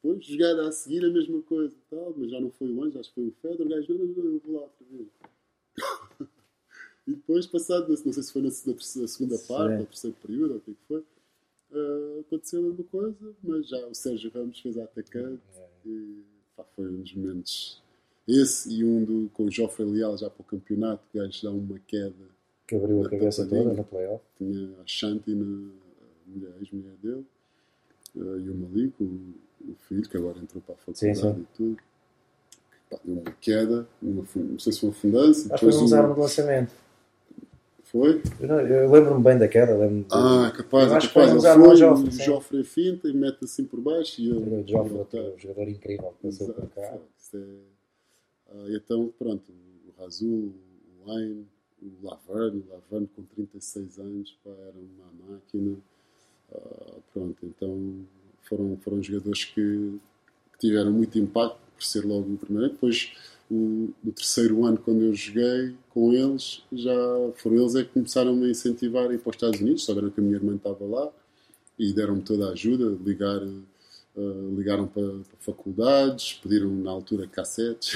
Depois, jogada a seguir, a mesma coisa. Tal, mas já não foi o Anjo, acho que foi o Fedor. O gajo, não, não, não, eu vou lá outra vez. <laughs> e depois, passado, não sei se foi na, segunda parte, Sim. ou terceiro período, ou o que é que foi, ah, aconteceu a mesma coisa, mas já o Sérgio Ramos fez a atacante. E, pá, foi um dos momentos. Esse e um do, com o Joffrey Leal já para o campeonato, o gajo dá uma queda Que abriu a cabeça tapadinha. toda no playoff. tinha a Shanti, na, a mulher, a ex-mulher dele, eh, e o Malik, o, o filho, que agora entrou para a faculdade Sim, sim. e tudo. Pá, deu uma queda, uma, não sei se foi uma fundança, Acho que foi um o- desarme de lançamento. Foi? Eu, não- eu lembro-me bem da queda. Lembro Ah, capaz, é que capaz. um Ele foi, o sim. Joffrey finta e mete assim por baixo e ele... O ele outro tá- jogador incrível, que passou por cá. isso é- Ah, então, pronto, o Razul, o Wayne, o Laverne, o Laverne com 36 anos, pá, era uma máquina. Ah, pronto, então foram, foram jogadores que, que tiveram muito impacto por ser logo o primeiro. Depois, o, no terceiro ano, quando eu joguei com eles, já foram eles é que começaram a me incentivar a ir para os Estados Unidos. Souberam que a minha irmã estava lá e deram-me toda a ajuda, ligar, uh, ligaram para, para faculdades, pediram na altura cassetes,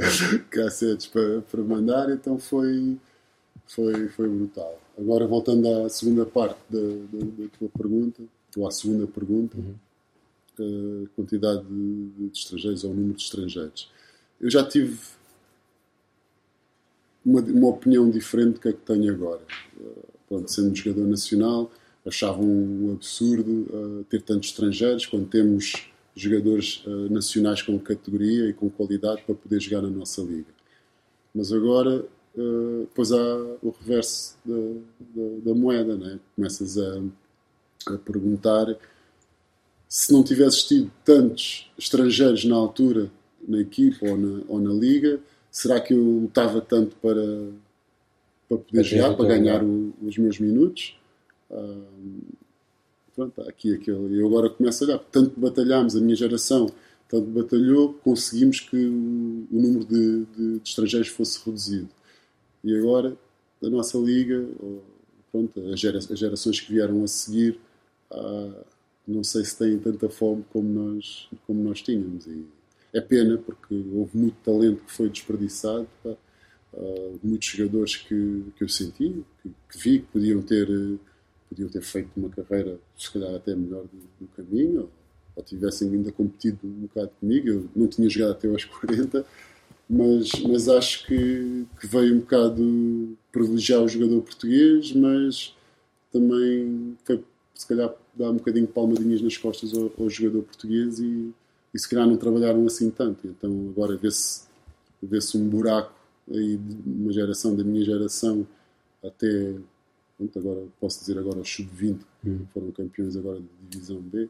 <laughs> cassetes para, para mandar, então foi, foi, foi brutal. Agora voltando à segunda parte da, da, da tua pergunta, ou à segunda pergunta, uh, quantidade de, de estrangeiros ou número de estrangeiros. Eu já tive uma, uma opinião diferente do que a que tenho agora. Uh, pronto, sendo um jogador nacional, achavam um absurdo uh, ter tantos estrangeiros quando temos jogadores uh, nacionais com categoria e com qualidade para poder jogar na nossa liga. Mas agora, uh, depois há o reverso da, da, da moeda, né? começas a, a perguntar se não tivesses tido tantos estrangeiros na altura na equipa ou na, ou na liga, será que eu lutava tanto para, para poder jogar, para ganhar o- os meus minutos? Pronto, há aqui aquele. Eu agora começo a olhar, tanto batalhámos, a minha geração tanto batalhou, conseguimos que o, o número de, de- de estrangeiros fosse reduzido. E agora, a nossa liga, pronto, as, gera- as gerações que vieram a seguir, ah, não sei se têm tanta fome como nós, como nós tínhamos. E é pena, porque houve muito talento que foi desperdiçado. uh, muitos jogadores que, que eu senti, que, que, vi que podiam ter, podiam ter feito uma carreira, se calhar até melhor do caminho, ou, ou, tivessem ainda competido um bocado comigo. Eu não tinha jogado até aos <laughs> 40, mas, mas acho que, que veio um bocado privilegiar o jogador português, mas também foi, se calhar, dar um bocadinho de palmadinhas nas costas ao, ao jogador português e, e se calhar não trabalharam assim tanto. Então agora vê-se vê, -se, um buraco aí de uma geração, da minha geração, até, pronto, agora posso dizer agora os sub-20, que uhum. foram campeões agora de divisão B.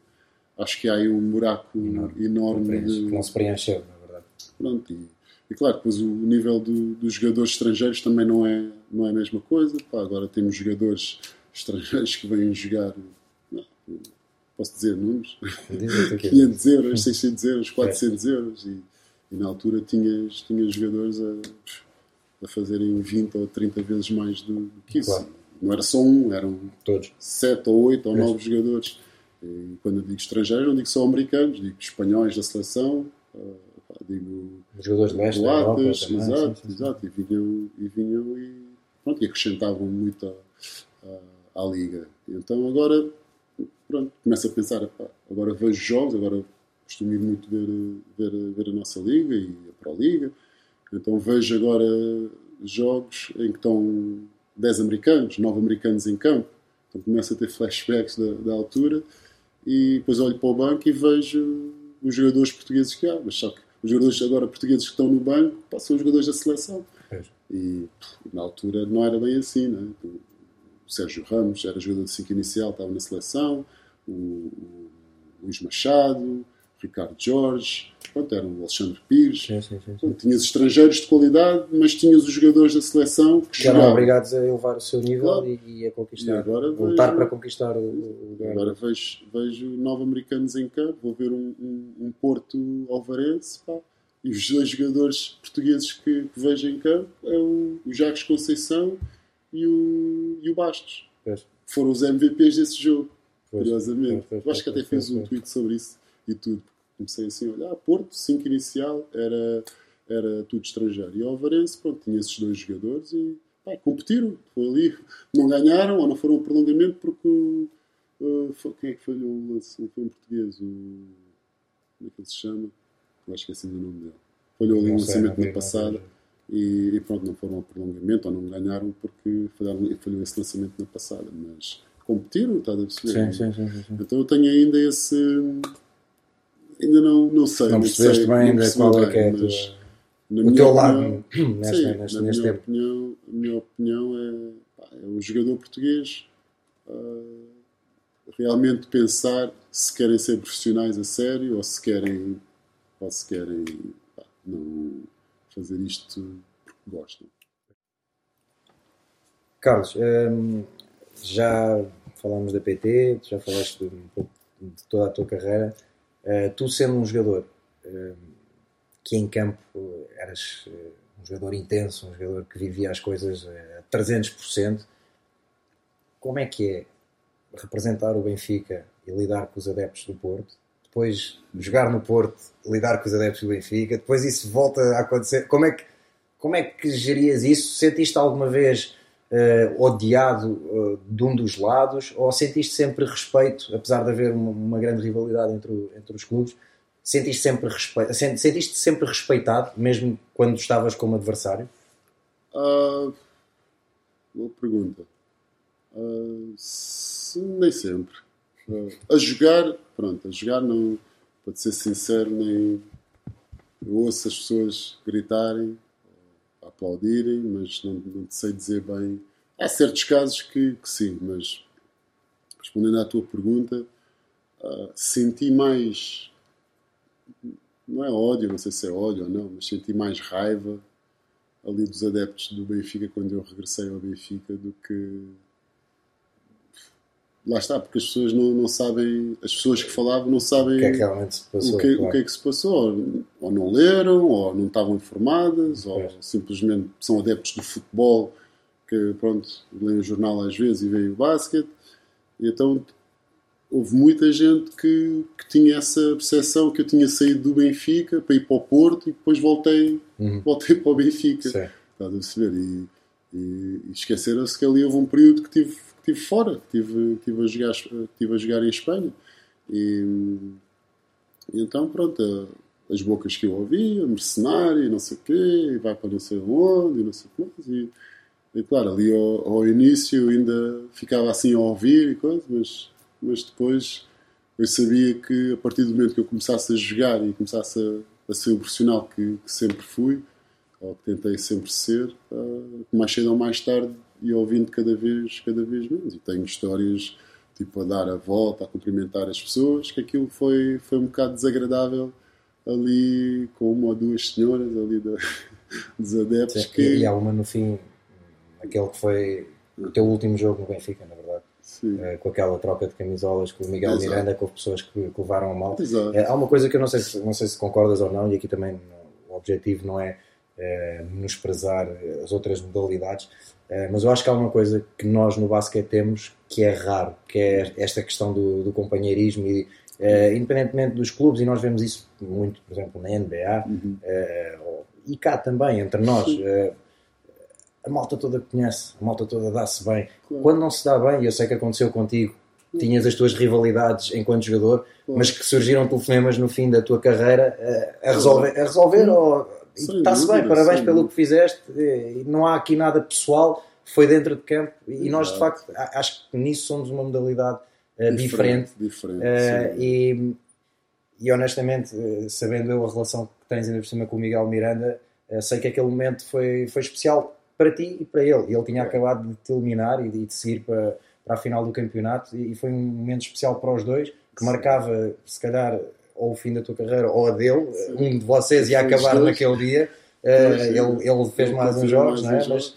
Acho que há aí um buraco enorme, enorme de... que não se preencheu, na verdade. Pronto, e, e claro, depois o nível do, dos jogadores estrangeiros também não é, não é a mesma coisa. Pá, agora temos jogadores estrangeiros que vêm jogar, não, posso dizer números, 500 <laughs> euros, 600 euros, 400 é. euros. E, e, na altura tinhas, tinhas jogadores a, a fazerem 20 ou 30 vezes mais do, do que isso. Claro. Não era só um, eram Todos. 7 ou 8 ou 9 jogadores. E quando eu digo estrangeiros, não digo só americanos, digo espanhóis da seleção, uh, digo jogadores de leste, Europa, também, exato, sim, sim. exato, e vinham e, vinham e, pronto, e acrescentavam muito a, a à liga. Então agora, pronto, começo a pensar, agora vejo jogos, agora costumo ir muito ver, ver, ver a nossa liga e a Pro Liga. Então vejo agora jogos em que estão 10 americanos, 9 americanos em campo. Então começo a ter flashbacks da, da altura e depois olho para o banco e vejo os jogadores portugueses que há. Mas só que os jogadores agora portugueses que estão no banco são os jogadores da seleção. É. E na altura não era bem assim, né? Sérgio Ramos era jogador de 5 inicial, estava na seleção, o, o Luís Machado, Ricardo Jorge, pronto, era o Alexandre Pires. Sim, sim, sim, tinhas estrangeiros de qualidade, mas tinhas os jogadores da seleção que, que eram obrigados a elevar o seu nível claro. e, e, a conquistar. E agora voltar vejo, para conquistar o, lugar. Agora vejo, vejo nove americanos em campo, vou ver um, um, um Porto Alvarense, pá, e os dois jogadores portugueses que, que vejo em campo é o, o Jacques Conceição e o, e o Bastos. Pois. Foram os MVPs desse jogo, pois. curiosamente. Pois, pois, acho que até fiz um tweet sobre isso e tudo. Comecei assim a olhar, Porto, 5 inicial, era, era tudo estrangeiro. E o Alvarense, pronto, tinha esses dois jogadores e pá, competiram. Foi ali, não ganharam ou não foram ao prolongamento porque. Uh, foi, quem é que falhou o lance? Foi um português, o. Como é que ele se chama? Eu acho que é assim o nome dele. Falhou ali o lançamento na passada e, e, pronto, não foram ao prolongamento ou não ganharam porque falharam, falhou esse lançamento na passada, mas competiram, está a perceber? Sim, sim, sim, sim, Então eu tenho ainda esse. Ainda não, não sei. Não percebeste bem ainda qual é que é mas, tua, o teu lado <clears throat> neste, sim, neste, na neste minha tempo. Opinião, a minha opinião é, é o jogador português uh, realmente pensar se querem ser profissionais a sério ou se querem, ou se querem pá, não fazer isto porque gostam. Carlos, hum, já falámos da PT, já falaste um pouco de toda a tua carreira. Uh, tu sendo um jogador uh, que em campo eras uh, um jogador intenso, um jogador que vivia as coisas a 300%, como é que é representar o Benfica e lidar com os adeptos do Porto depois jogar no Porto, lidar com os adeptos do Benfica, depois isso volta a acontecer. Como é que, como é que gerias isso? Sentiste alguma vez uh, odiado uh, de um dos lados ou sentiste sempre respeito, apesar de haver uma, uma grande rivalidade entre, o, entre os clubes? Sentiste sempre, respeito, sentiste sempre respeitado, mesmo quando estavas como adversário? Uh, boa pergunta. Uh, nem sempre. Uh, a jogar, pronto, a jogar não, para ser sincero, nem eu ouço as pessoas gritarem, aplaudirem, mas não, não sei dizer bem. Há certos casos que, que sim, mas respondendo à tua pergunta, uh, senti mais. Não é ódio, não sei se é ódio ou não, mas senti mais raiva ali dos adeptos do Benfica quando eu regressei ao Benfica do que lá está, porque as pessoas não, não sabem, as pessoas que falavam não sabem o que é que realmente se passou. O que, claro. o que é que se passou. Ou não leram, ou não estavam informadas, ou simplesmente são adeptos do futebol que, pronto, leem o jornal às vezes e veem o basquete. E então houve muita gente que, que tinha essa percepção que eu tinha saído do Benfica para ir para o Porto e depois voltei, uhum. voltei para o Benfica. Sim. Estás a perceber? E, e, e esqueceram-se que ali houve um período que tive, tive fora, tive, tive, a jogar, tive a jogar em Espanha. E, e então, pronto, as bocas que eu ouvia, mercenário, não sei o quê, vai para não sei onde, e não sei o E, e claro, ali ao, ao, início ainda ficava assim a ouvir e coisa, mas, mas depois eu sabia que a partir do momento que eu começasse a jogar e começasse a, a ser o profissional que, que, sempre fui, ou que tentei sempre ser, uh, mais cedo ou mais tarde ia ouvindo cada vez, cada vez menos. E tenho histórias tipo a dar a volta, a cumprimentar as pessoas, que aquilo foi, foi um bocado desagradável ali com uma ou duas senhoras ali da, <laughs> dos adeptos. Sim, que... E há uma no fim, aquele que foi o teu último jogo no Benfica, na verdade. Uh, com aquela troca de camisolas com o Miguel Exato. Miranda, com pessoas que, que levaram a mal. Uh, há uma coisa que eu não sei, se, não sei se concordas ou não, e aqui também o objetivo não é uh, menosprezar as outras modalidades, mas eu acho que há uma coisa que nós no basquete temos que é raro, que é esta questão do, do companheirismo e Uh, independentemente dos clubes, e nós vemos isso muito, por exemplo, na NBA uhum. uh, e cá também, entre nós. Uh, a malta toda conhece, a malta toda dá-se bem. Claro. Quando não se dá bem, e eu sei que aconteceu contigo, tinhas as tuas rivalidades enquanto jogador, mas que surgiram telefonemas no fim da tua carreira a resolver, a resolver ou está-se bem, parabéns pelo que fizeste, não há aqui nada pessoal, foi dentro de campo e nós de facto acho que nisso somos uma modalidade uh, diferente, diferente uh, e, e, honestamente, uh, sabendo eu a relação que tens ainda por cima com o Miguel Miranda, sei que aquele momento foi, foi especial para ti e para ele. Ele tinha é. acabado de te eliminar e de, de seguir para, para a final do campeonato e, e foi um momento especial para os dois que Sim. marcava, se calhar, ou o fim da tua carreira ou a dele. Sim. Um de vocês ia acabar naquele dia. ele, ele fez mais uns jogos, não é? Mas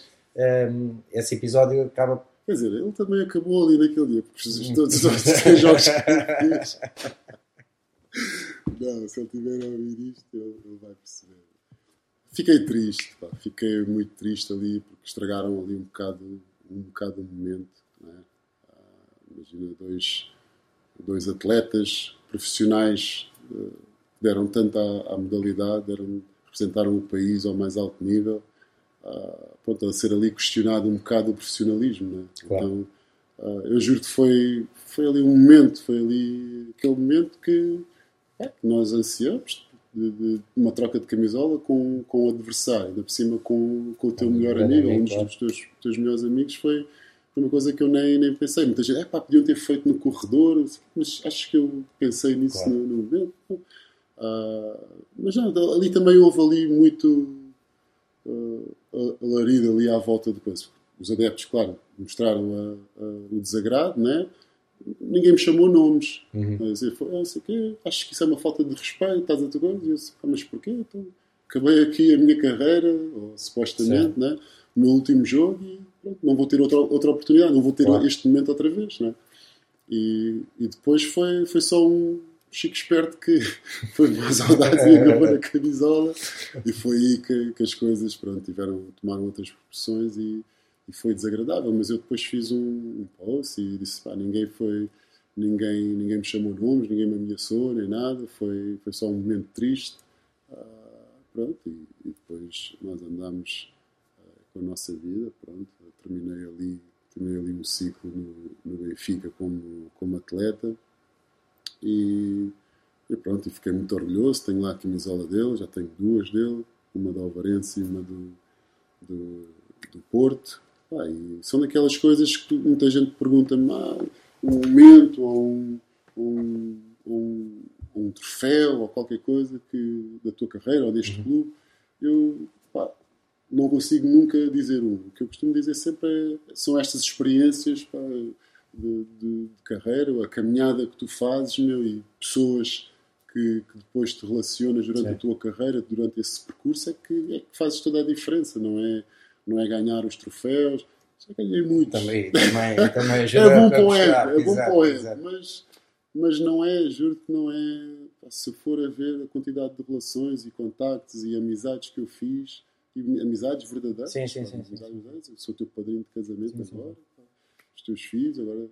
um, esse episódio acaba Quer dizer, ele também acabou ali naquele dia, porque <laughs> todos os três jogos que ele fez. <laughs> Não, se ele tiver a ouvir isto, ele, ele vai perceber. Fiquei triste, pá, fiquei muito triste ali, porque estragaram ali um bocado, um bocado o momento. É? Ah, imagina dois, dois atletas profissionais uh, deram tanto à, à modalidade, deram, representaram o país ao mais alto nível pronto, a ser ali questionado um bocado o profissionalismo. Né? Claro. Então, uh, eu juro que foi, foi ali um momento, foi ali aquele momento que, é, que nós ansiamos de, de, uma troca de camisola com, com o adversário, ainda por cima com, com o teu melhor amigo, um dos claro. teus, teus melhores amigos, foi, foi uma coisa que eu nem, nem pensei. Muita gente, é pá, podiam ter feito no corredor, mas acho que eu pensei nisso claro. no, no momento. Uh, mas não, ali também houve ali muito alarido ali à volta do coisa. Os adeptos, claro, mostraram a, a, o desagrado, né? Ninguém me chamou nomes. Uhum. A dizer, ah, sei quê, acho que isso é uma falta de respeito, estás a tocar? E eu disse, ah, mas porquê? Então, acabei aqui a minha carreira, ou, supostamente, né? o meu último jogo e não vou ter outra, outra oportunidade, não vou ter claro. este momento outra vez. Né? E, e depois foi, foi só um, Chico esperto que <laughs> foi mais audaz <laughs> e acabou na camisola e foi aí que, que, as coisas pronto, tiveram, tomaram outras proporções e, e foi desagradável, mas eu depois fiz um, um post e disse, pá, ninguém foi ninguém, ninguém me chamou nomes, ninguém me ameaçou, nem nada, foi, foi só um momento triste uh, pronto, e, e, depois nós andámos uh, com a nossa vida, pronto, terminei ali terminei ali um ciclo no, no Benfica como, como atleta e, e pronto, e fiquei muito orgulhoso. Tenho lá a camisola dele, já tenho duas dele, uma da Alvarense e uma do, do, do Porto. Ah, são daquelas coisas que muita gente pergunta-me ah, um momento ou um, um, um, um, troféu ou qualquer coisa que, da tua carreira ou deste uhum. clube. Eu pá, não consigo nunca dizer um. O que eu costumo dizer sempre é, são estas experiências. Pá, de, de, de, carreira, a caminhada que tu fazes, meu, e pessoas que, que depois te relacionas durante Sim. a tua carreira, durante esse percurso, é que, é que fazes toda a diferença, não é, não é ganhar os troféus. Já ganhei muito. Também, também, <laughs> também é bom para o é bom para mas, mas não é, juro que não é. Se for a ver a quantidade de relações e contactos e amizades que eu fiz, e amizades verdadeiras, sim, sim, sim, sim, sim. Eu sou teu padrinho de casamento sim, agora. Sim os teus filhos, agora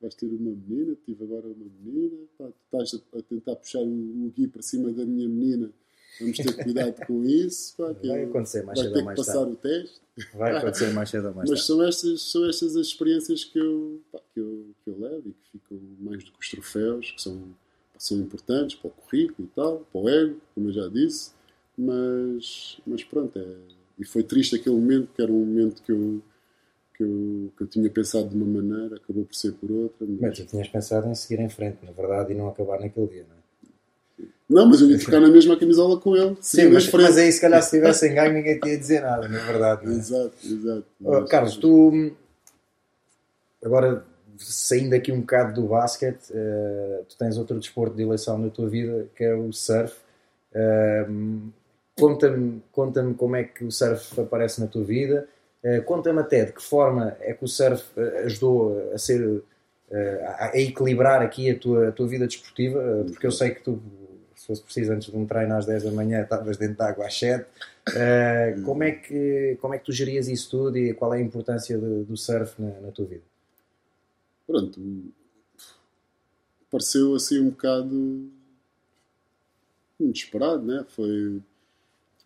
vais ter uma menina, tive agora uma menina, pá, tu estás a, a, tentar puxar o, o Gui para cima da minha menina Vamos ter cuidado com isso. Pá, Vai acontecer mais vai cedo ou mais que passar tarde. o teste. Vai acontecer mais cedo ou mais Mas tarde. são estas, são estas as experiências que eu, pá, que, eu, que eu levo e que ficam mais do que os troféus, que são, são importantes para o currículo e tal, para o ego, como eu já disse. Mas, mas pronto, é, e foi triste aquele momento, que era um momento que eu, que eu, que eu tinha pensado de uma maneira, acabou por ser por outra. Mas Mas, tu tinhas pensado em seguir em frente, na verdade, e não acabar naquele dia, não é? não, mas eu ia ficar na mesma camisola com ele. Sim, mas, mas aí se calhar se tivessem <laughs> ganho ninguém te ia dizer nada, na verdade. Não é? Exato, exato. Oh, Carlos, tu agora saindo aqui um bocado do basquete, eh, tu tens outro desporto de eleição na tua vida que é o surf. Eh, conta-me, conta-me como é que o surf aparece na tua vida. Eh, conta-me até de que forma é que o surf eh, ajudou a ser eh, a, equilibrar aqui a tua, a tua vida desportiva, porque eu sei que tu, se fosse preciso, antes de um treino às 10 da manhã, estavas dentro de água às 7. Eh, como, é que, como é que tu gerias isso tudo e qual é a importância do, do surf na, na tua vida? pronto, pareceu assim um bocado inesperado, né? Foi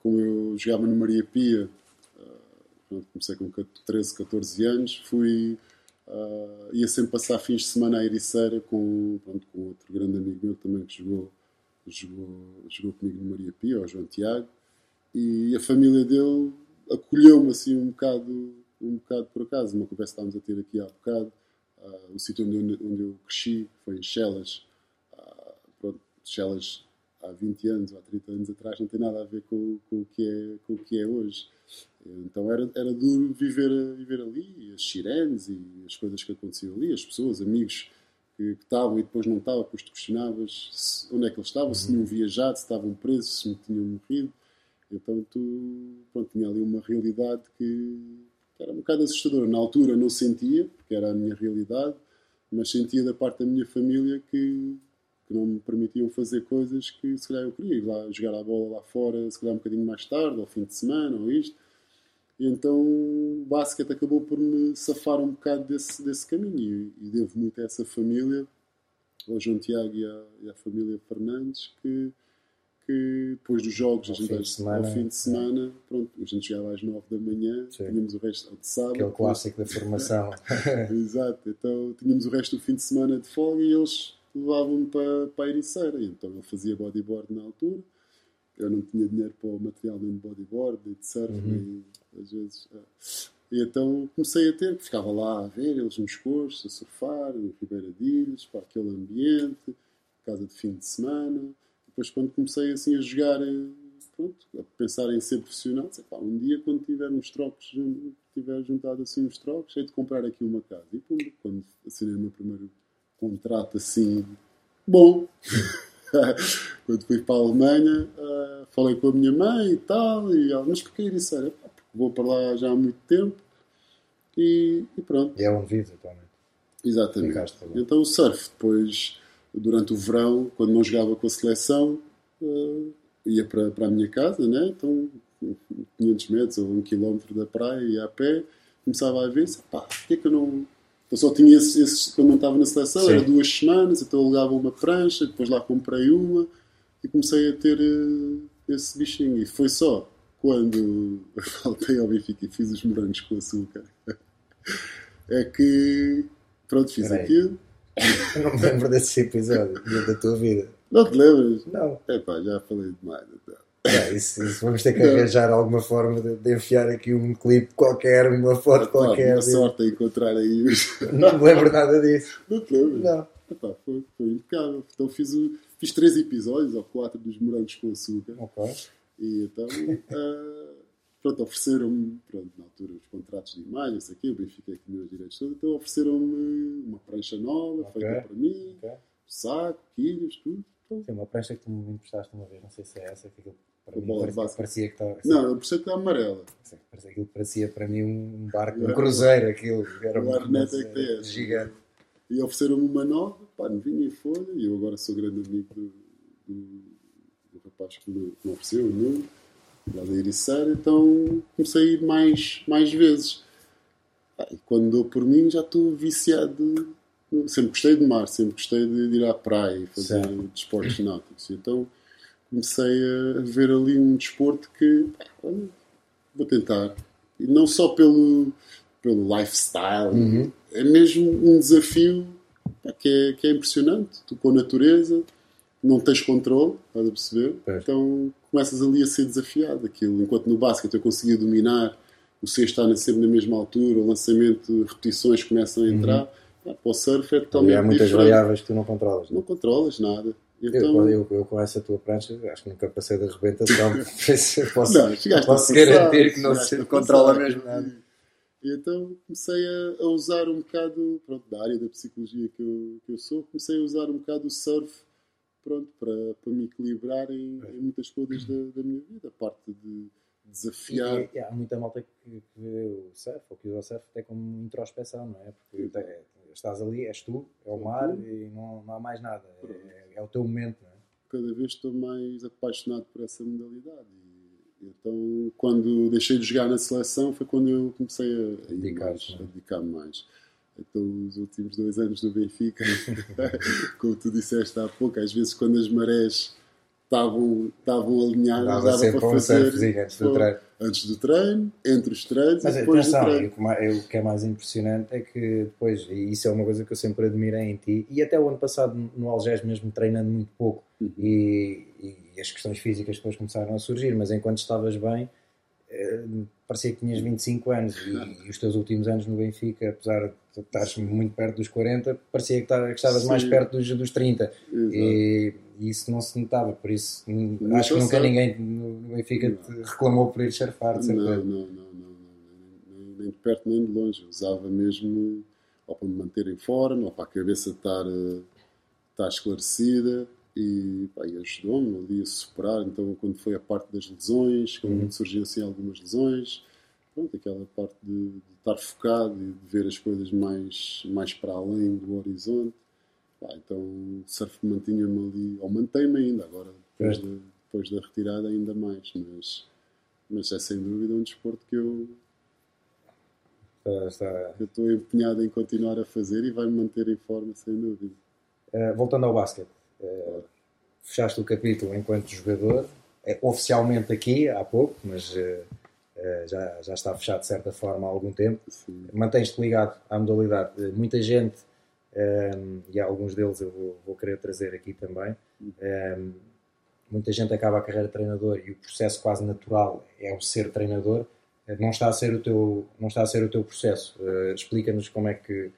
como eu jogava no Maria Pia, pronto, comecei com 13, 14 anos, fui ah, ia sempre passar fins de semana à Ericeira com, pronto, com outro grande amigo meu também que jogou, jogou, jogou comigo no Maria Pia, o João Tiago, e a família dele acolheu-me assim um bocado, um bocado por acaso, uma conversa que estávamos a ter aqui há bocado. Ah, o sítio onde, onde eu cresci foi em Chelas. Ah, pronto, Chelas há 20 anos ou há 30 anos atrás não tem nada a ver com, com o, que é, com o que é hoje. Então era, era duro viver, viver ali, as sirenes e as coisas que aconteciam ali, as pessoas, amigos que, que estavam e depois não estavam, depois te questionavas se- onde é que eles estavam, se tinham viajado, se estavam presos, se tinham morrido. Então tu, pronto, tinha ali uma realidade que, que era um bocado assustadora. Na altura não sentia, porque era a minha realidade, mas sentia da parte da minha família que, que não me permitiam fazer coisas que se calhar eu queria. Ir lá jogar a bola lá fora, se calhar um bocadinho mais tarde, ao fim de semana, ou isto. E então o basquete acabou por me safar um bocado desse, desse caminho. E, e devo muito a essa família, ao João Tiago e à, e à família Fernandes, que, que depois dos jogos, Ao a gente, fim de semana, ao fim de semana, pronto, a gente chegava às 9 da manhã, Sim. tínhamos o resto de sábado. Aquele clássico da formação. <laughs> Exato, então tínhamos o resto do fim de semana de folga e eles levavam-me para, para a Ericeira. E Então eu fazia bodyboard na altura, eu não tinha dinheiro para o material nem de bodyboard, nem de surf, Uhum. nem às vezes. ah. E então comecei a ter, ficava lá a ver eles nos cursos, a surfar, no Ribeira de Ilhos, para aquele ambiente, casa de fim de semana. Depois, quando comecei assim a jogar, eh, pronto, a pensar em ser profissional, disse, pá, um dia quando tiver uns trocos, tiver juntado assim uns trocos, hei de comprar aqui uma casa. E pum, quando assinei o meu primeiro contrato assim, bom, <laughs> quando fui para a Alemanha, ah, falei com a minha mãe e tal, e ela, mas porquê ir isso? Era, "Pá, porque vou para lá já há muito tempo e, e pronto. E é onde vives atualmente. Exatamente. Ficaste. Então o surf, depois, durante o verão, quando não jogava com a seleção, eh, ia para, para a minha casa, né? então 500 metros ou 1 km da praia, ia a pé, começava a ver, pá, porquê que eu não... Eu só tinha esses, esses quando não estava na seleção, Sim. era duas semanas, então eu alugava uma prancha, depois lá comprei uma e comecei a ter eh, esse bichinho. E foi só quando <laughs> voltei ao Benfica e fiz os morangos com açúcar, é que, pronto, fiz Peraí. aquilo. Eu <laughs> não me lembro desse episódio da tua vida. Não te lembras? Não. Epá, já falei demais. Então. É, isso, isso vamos ter que arranjar alguma forma de, de enfiar aqui um clipe qualquer, uma foto Epá, qualquer. Uma sorte a encontrar aí os... Não me lembro nada disso. <laughs> Não te lembras? Não. Epá, foi, foi impecável. Então fiz, o- fiz três episódios, ou quatro, dos morangos com açúcar. Ok. E então, ah, pronto, ofereceram-me, pronto, na altura, os contratos de imagem, isso aqui, o Benfica é que tinha os direitos todos, então ofereceram-me uma prancha nova, Ok. feita para mim, ok. saco, quilhas, tudo. Tem uma prancha que tu me emprestaste uma vez, não sei se é essa, que aquilo para A mim bola de parecia, que estava. não, eu percebo que é amarela. Parecia, aquilo parecia para mim um barco, um É. cruzeiro, aquilo. Era O Arnett coisa é que tem essa. gigante. E ofereceram-me uma nova, pá, não vinha em folha, e eu agora sou grande amigo do, do, do rapaz que me, que me ofereceu, o Nuno, lá da Ericeira, então comecei a ir mais, mais vezes. Ah, e quando dou por mim já estou viciado. Sempre gostei de mar, sempre gostei de ir à praia e fazer desportos náuticos. Então comecei a ver ali um desporto que olha, vou tentar. E não só pelo, pelo lifestyle, Uhum. é mesmo um desafio que, é, que é impressionante. Tu com a natureza não tens controle, estás a perceber? Pois. Então começas ali a ser desafiado. Aquilo, enquanto no basquete eu conseguia dominar, o cesto está sempre na mesma altura, o lançamento, repetições começam a entrar. Pá, para o surf é totalmente há muitas diferente. variáveis que tu não controlas. Não controlas nada. Eu, Então, eu, eu com essa tua prancha, acho que nunca passei da rebentação. <laughs> por isso eu posso, Não, posso garantir que não se controla mesmo nada. E então comecei a, a usar um bocado, pronto, da área da psicologia que eu, que eu sou, comecei a usar um bocado o surf, pronto, para, para me equilibrar em, em muitas coisas da, da minha vida. A parte de desafiar. E, e há muita malta que, que vê o surf, ou que usa o surf até como introspeção, não é? Porque te- estás ali, és tu, é o mar Uhum. e não, não há mais nada. É, é o teu momento, não é? cada vez estou mais apaixonado por essa modalidade. E, então, quando deixei de jogar na seleção, foi quando eu comecei a, a ir Dedicar-te, mais, é? a dedicar-me mais. Então, os últimos dois anos do Benfica, <laughs> como tu disseste há pouco, às vezes quando as marés estavam, estavam alinhadas, Dava dava sempre para um fazer surfzinho antes do treino. antes do treino, entre os treinos Mas e depois do atenção, treino. e o que é mais impressionante é que depois, e isso é uma coisa que eu sempre admirei em ti, e até o ano passado no Algés mesmo treinando muito pouco, Uhum. e, e as questões físicas depois começaram a surgir, mas enquanto estavas bem, parecia que tinhas 25 anos, e, e os teus últimos anos no Benfica, apesar de estares muito perto dos 40, parecia que, que estavas Sim. mais perto dos, dos 30, Exato. e, e isso não se notava, por isso Não acho que nunca certo. ninguém no Benfica te reclamou por ir surfar, de Não, certeza. não, não, não, não, nem, nem de perto nem de longe. Usava mesmo ou para me manter em forma, ou para a cabeça estar, eh, estar esclarecida e, pá, e ajudou-me ali a superar. Então, quando foi a parte das lesões, quando Uhum. surgiam assim algumas lesões, pronto, aquela parte de, de estar focado e de ver as coisas mais, mais para além do horizonte. Pá, então, o surf mantinha-me ali, ou mantém-me ainda, agora depois, É. da, depois da retirada, ainda mais. Mas, mas é sem dúvida um desporto que eu, Está- eu estou empenhado em continuar a fazer e vai me manter em forma, sem dúvida. Uh, voltando ao basquete, uh, fechaste o capítulo enquanto jogador, é oficialmente aqui há pouco, mas uh, já, já está fechado de certa forma há algum tempo. Mantens-te ligado à modalidade. Muita gente, um, e alguns deles eu vou, vou querer trazer aqui também, um, muita gente acaba a carreira de treinador e o processo quase natural é o ser treinador. Não está a ser o teu, não está a ser o teu processo. Uh, Explica-nos como é que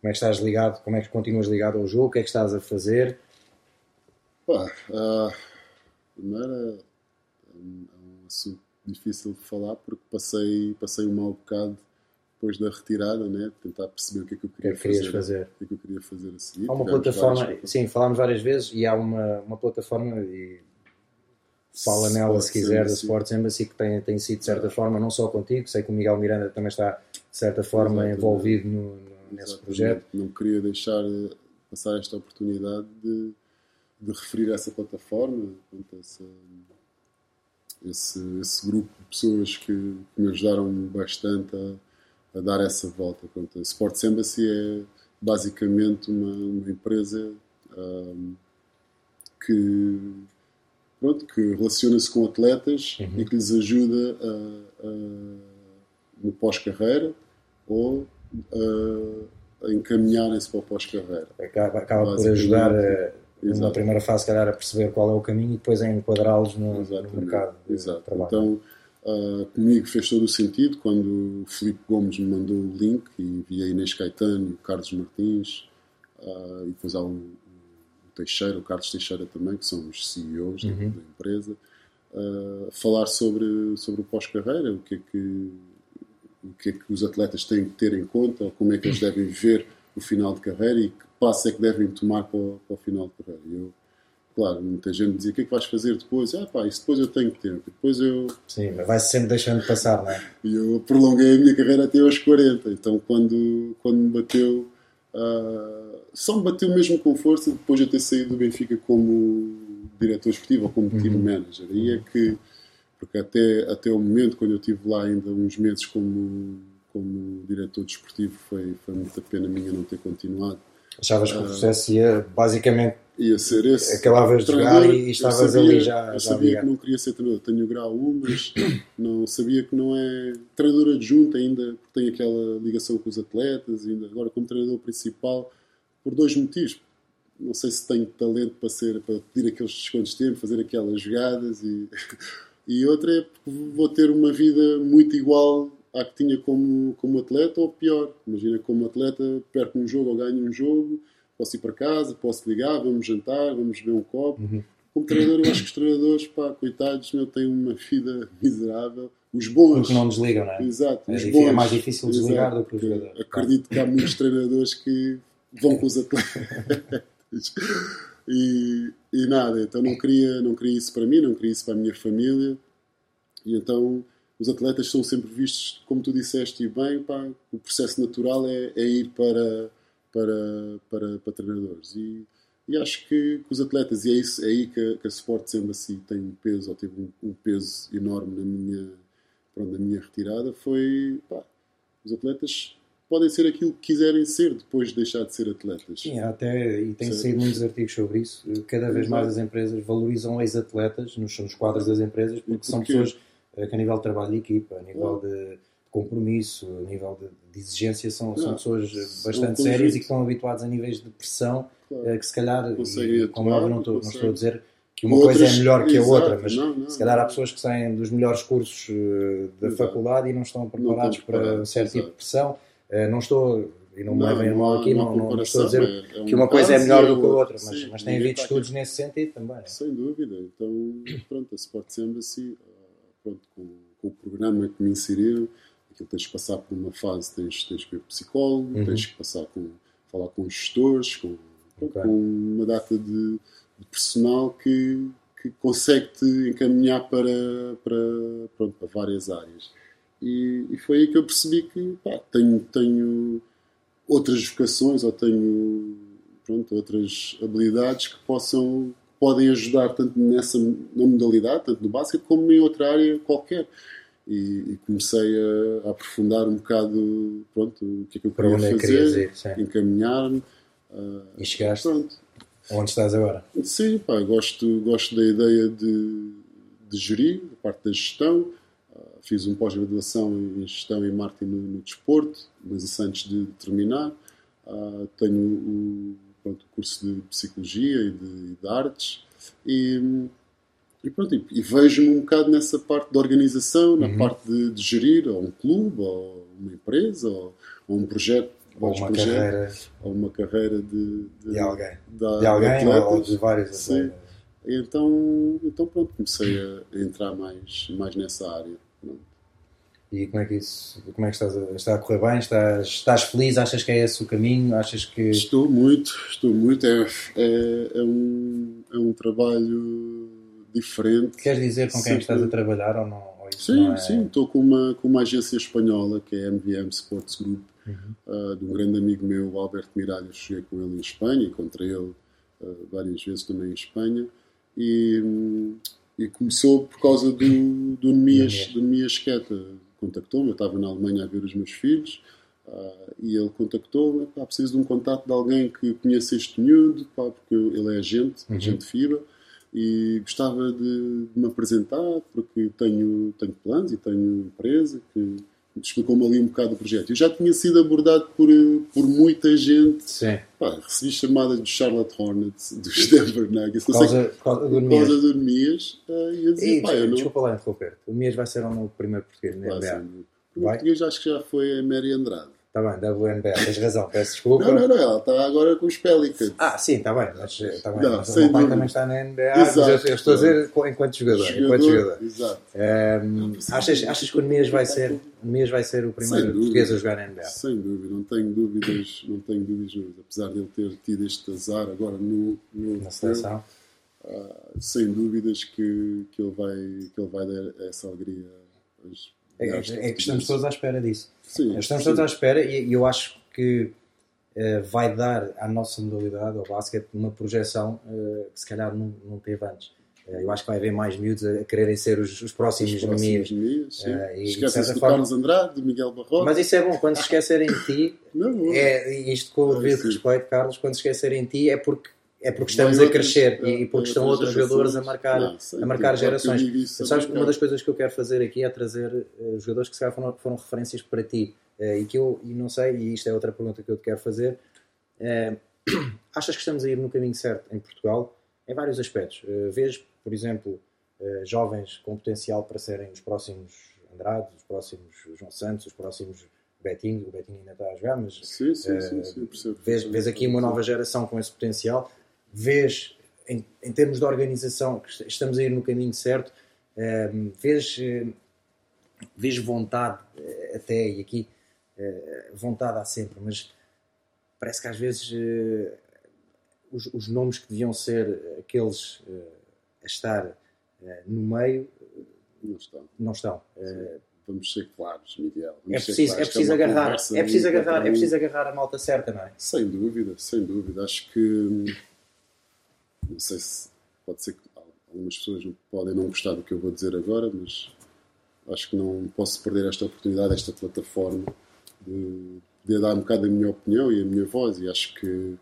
como é que estás ligado, como é que continuas ligado ao jogo, o que é que estás a fazer. Pá, ah, primeiro é um, é um assunto difícil de falar porque passei, passei um mau bocado depois da retirada, né? tentar perceber o que é que eu é queria que querias fazer. fazer? O que é que eu queria fazer a seguir. Há uma Tivemos plataforma, várias- sim, falámos várias vezes e há uma, uma plataforma e fala nela se Sports quiser da. Sports Embassy que tem, tem sido de certa forma, não só contigo, sei que o Miguel Miranda também está de certa forma Exatamente. envolvido no, no- nesse Exatamente. projeto. Não queria deixar passar esta oportunidade de, de referir essa plataforma, portanto, essa, esse, esse grupo de pessoas que, que me ajudaram bastante a, a dar essa volta. Portanto, a Sports Embassy é basicamente uma, uma empresa ahm, que, pronto, que relaciona-se com atletas Uhum. e que lhes ajuda a- a- no pós-carreira ou a, encaminharem-se para o pós-carreira. Acaba, acaba por ajudar a, Exato. primeira fase, se calhar, a perceber qual é o caminho e depois a enquadrá-los no, no mercado Exato. trabalho. Então, ah, comigo fez todo o sentido quando o Filipe Gomes me mandou o link e vi a Inês Caetano e o Carlos Martins ah, e depois há o, o Teixeira, o Carlos Teixeira também, que são os CEOs da- Uhum. da empresa, ah, falar sobre, sobre o pós-carreira, o que é que o que é que os atletas têm que ter em conta, como é que eles devem ver o final de carreira e que passo é que devem tomar para o, para o final de carreira. Eu, claro, muita gente dizia, o que é que vais fazer depois? Ah pá, isso depois eu tenho tempo. Depois eu, Sim, mas vai-se sempre deixando passar, não é? e eu prolonguei a minha carreira até aos 40. Então, quando, quando me bateu, ah, só me bateu mesmo com força depois de eu ter saído do Benfica como diretor esportivo ou como team manager. Aí é que, porque até, até o momento, quando eu estive lá ainda uns meses como, como diretor desportivo, foi, foi muita pena minha não ter continuado. Achavas que o processo ia basicamente ia ser esse. Acabavas de jogar e estavas sabia, ali já. Eu já sabia ligado. que não queria ser treinador. Tenho o grau 1, mas <coughs> não sabia que não é treinador adjunto ainda, porque tem aquela ligação com os atletas. Ainda. Agora, como treinador principal, por dois motivos. Não sei se tenho talento para, ser, para pedir aqueles descontos de tempo, fazer aquelas jogadas. E, <laughs> e outra é porque vou ter uma vida muito igual à que tinha como, como atleta, ou pior. Imagina, como atleta, perco um jogo ou ganho um jogo posso ir para casa, posso ligar, vamos jantar, vamos beber um copo. Uhum. Como treinador, eu acho que os treinadores, pá, coitados, meu, têm uma vida <laughs> miserável. Os bons. Porque não desligam, não é? Exato. É, os difícil- bons. é mais difícil desligar Exato, do que o jogador. Acredito que há muitos <laughs> treinadores que vão com os atletas. e, e nada, então não queria, não queria isso para mim, não queria isso para a minha família. E então os atletas são sempre vistos, como tu disseste, e bem, pá, o processo natural é, é ir para, para, para, para treinadores. E, e acho que, que os atletas, e é, isso, é aí que, a- que a Sports Embassy tem um peso, ou teve um, um peso enorme na minha, pronto, na minha retirada, foi pá, os atletas podem ser aquilo que quiserem ser depois de deixar de ser atletas. Sim, até, e tem saído muitos artigos sobre isso. Cada vez mais as empresas valorizam ex-atletas nos, nos quadros das empresas porque são porquê? pessoas eh, que, a nível de trabalho de equipa, a nível de compromisso, a nível de, de exigência, são, são Não, pessoas eh, bastante sérias e que estão habituadas a níveis de pressão Claro. eh, que se calhar, e, como óbvio, não estou, não estou a dizer que uma Outras- coisa é melhor que a Exato, outra, mas não, não, se calhar há não. pessoas que saem dos melhores cursos eh, da Exato. faculdade e não estão preparados para preparados, certo tipo de exato. pressão. Eh, não estou, e não me levem a mal aqui, não, não- não estou a dizer é- é um que uma coisa é melhor do que a outra, mas, Sim, mas tem havido está aqui- estudos nesse sentido também. Sem dúvida. Então, pronto, a Sports Embassy, ah, pronto, com, com o programa que me inseriram, aquilo tens que passar por uma fase, tens, tens que ir psicólogo, Uhum. tens que passar com, falar com gestores, com, Ok. com uma data de, de personal que, que consegue-te encaminhar para, para, pronto, para várias áreas. E, e foi aí que eu percebi que pá, tenho, tenho outras vocações ou tenho pronto, outras habilidades que possam podem ajudar tanto nessa na modalidade, tanto no basquete, como em outra área qualquer. E, e comecei a, a aprofundar um bocado pronto, o que é que eu Para queria é que fazer, ir, sim. encaminhar-me. ah, E chegaste pronto. onde estás agora. Sim, pá, gosto, gosto da ideia de, de gerir, a parte da gestão. Ah, fiz um pós-graduação em gestão e marketing no, no desporto, mas isso antes de terminar. Ah, tenho o, pronto, curso de psicologia e de, de artes. E, e pronto, e, e vejo-me um bocado nessa parte da organização, na Uhum. parte de, de gerir ou um clube, ou uma empresa, ou, ou um projeto. Ou uma projetos, carreira ou uma carreira de, de alguém. da- De alguém ou- ou atletas. de vários Sim. atletas. Então, então pronto, comecei a, a entrar mais, mais nessa área. Pronto. E como é que isso, como é que estás a, está a correr bem? Estás, estás feliz? Achas que é esse o caminho? Achas que Estou muito, estou muito. É, é, é um, é um trabalho diferente. queres dizer com quem Sempre- estás a trabalhar ou não? Sim, é... sim, estou com uma, com uma agência espanhola que é a MVM Sports Group, Uhum. ah, de um grande amigo meu, Alberto Miralha. Cheguei com ele em Espanha, encontrei ele ah, várias vezes também em Espanha. E, hum, e começou por causa do, do Nemias. do Nemias Queta. Contactou-me, eu estava na Alemanha a ver os meus filhos. ah, e ele contactou-me, pá, preciso de um contato de alguém que conheça este miúdo, pá, porque ele é agente, Uhum. agente FIBA, e gostava de, de me apresentar, porque tenho, tenho planos e tenho empresa, que explicou-me ali um bocado o projeto. Eu já tinha sido abordado por, eh, por muita gente, Sim, pá, recebi chamadas do Charlotte Hornets, <laughs> dos Denver Nuggets, por não causa, por causa do Nemias. causa do Nemias, eh, e eu dizia, E, pá, eu não... Desculpa lá interromper. O Mias vai ser o meu primeiro português NBA. assim, o Vai? português acho que já foi a Mary Andrade. Está bem, WNBA, tens razão, peço desculpa. Não, não, não, ela está agora com os Pelicans. Ah, sim, está bem, mas, está bem, Não, mas o meu pai também está na NBA, Exato, mas eu, eu estou a dizer enquanto jogador. enquanto jogador. Exato. Ehm, achas, achas que o Nemias vai ser, Nemias vai ser o primeiro dúvida. português a jogar na NBA? Sem dúvida, não tenho dúvidas, não tenho dúvidas. Apesar de ele ter tido este azar agora no, no Na seleção? ah, sem dúvidas que, que, ele vai, que ele vai dar essa alegria aos É, de é que estamos todos à espera disso. Sim, Estamos sim. todos à espera e, e eu acho que eh, vai dar à nossa modalidade, ao basquete, uma projeção eh, que se calhar não, não teve antes. Uh, eu acho que vai haver mais miúdos a, quererem ser os, os próximos, os próximos meninos. Uh, Esquecem-se do forma... Carlos Andrade, do Miguel Barroso. Mas isso é bom, quando se esquecerem de ti, <laughs> não, é, isto com o devido respeito, Carlos, quando se esquecerem de ti é porque é porque estamos a crescer e, e porque estão outros jogadores a marcar, não, a marcar gerações. Sabes que uma das coisas que eu quero fazer aqui é trazer uh, jogadores que se calhar foram, foram referências para ti uh, e que eu e não sei, e isto é outra pergunta que eu te quero fazer. Uh, <clears throat> achas que estamos a ir no caminho certo em Portugal em vários aspectos? Uh, vês, por exemplo, jovens com potencial para serem os próximos Andrade, os próximos João Santos, os próximos Betinho, o Betinho ainda está a jogar, mas sim, sim, sim, sim, percebo, vês, vês aqui uma nova geração com esse potencial vês, em, em, termos de organização, que estamos a ir no caminho certo, uh, vês, uh, vês vontade, uh, até, e aqui vontade há sempre, mas parece que às vezes os, os, nomes que deviam ser aqueles a estar no meio não estão. Não estão. Vamos ser claros, Miguel. é preciso, é preciso é agarrar, é preciso agarrar, é preciso agarrar a malta certa, não é? Sem dúvida, sem dúvida. Acho que hum, não sei se pode ser que algumas pessoas podem não gostar do que eu vou dizer agora, mas acho que não posso perder esta oportunidade, esta plataforma de poder dar um bocado a minha opinião e a minha voz. E acho que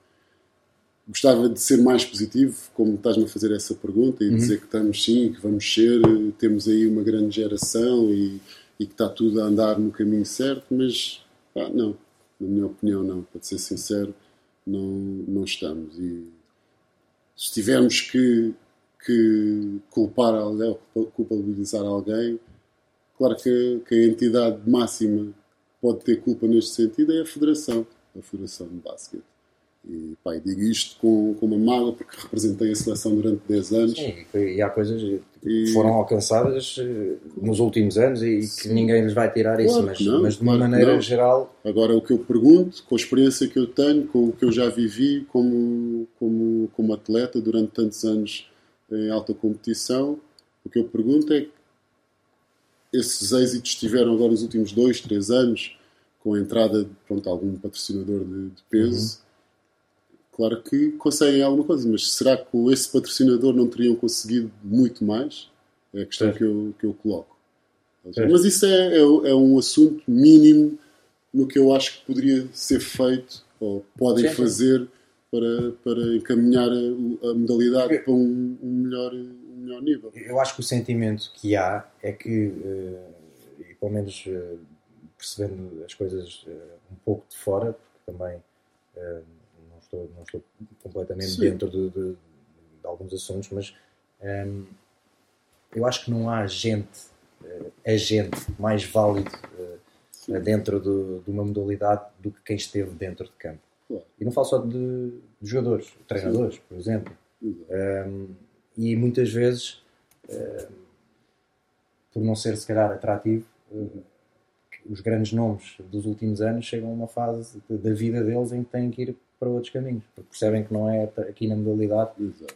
gostava de ser mais positivo, como estás-me a fazer essa pergunta e uhum. dizer que estamos sim, que vamos ser, temos aí uma grande geração e, e que está tudo a andar no caminho certo, mas pá, não, na minha opinião não, para ser sincero, não, não estamos. E se tivermos que, que culpar alguém ou culpabilizar alguém, claro que, que, a entidade máxima pode ter culpa neste sentido é a Federação, a Federação de Basquete. E pá, digo isto com, com uma mágoa porque representei a seleção durante 10 anos. Sim, e há coisas que foram alcançadas eh, nos últimos anos e que ninguém lhes vai tirar claro isso, mas, não, mas de uma claro maneira geral. Agora, o que eu pergunto, com a experiência que eu tenho, com o que eu já vivi como, como, como atleta durante tantos anos em alta competição, o que eu pergunto é esses êxitos tiveram agora nos últimos dois, três anos, com a entrada de pronto, algum patrocinador de, de peso. Uhum Claro que conseguem alguma coisa, mas será que com esse patrocinador não teriam conseguido muito mais? É a questão que eu, que eu coloco. Mas isso é, é, é, um assunto mínimo no que eu acho que poderia ser feito ou podem Sim. fazer para, para encaminhar a, a modalidade para um, um, melhor, um melhor nível. Eu acho que o sentimento que há é que, uh, e pelo menos uh, percebendo as coisas uh, um pouco de fora, porque também estou, não estou completamente Sim. dentro de, de, de, alguns assuntos, mas um, eu acho que não há gente, uh, agente mais válido uh, dentro de, de, uma modalidade do que quem esteve dentro de campo. Claro. E não falo só de, de jogadores, treinadores, Sim. por exemplo. Um, e muitas vezes, uh, por não ser se calhar atrativo, os grandes nomes dos últimos anos chegam a uma fase da vida deles em que têm que ir para outros caminhos, porque percebem que não é aqui na modalidade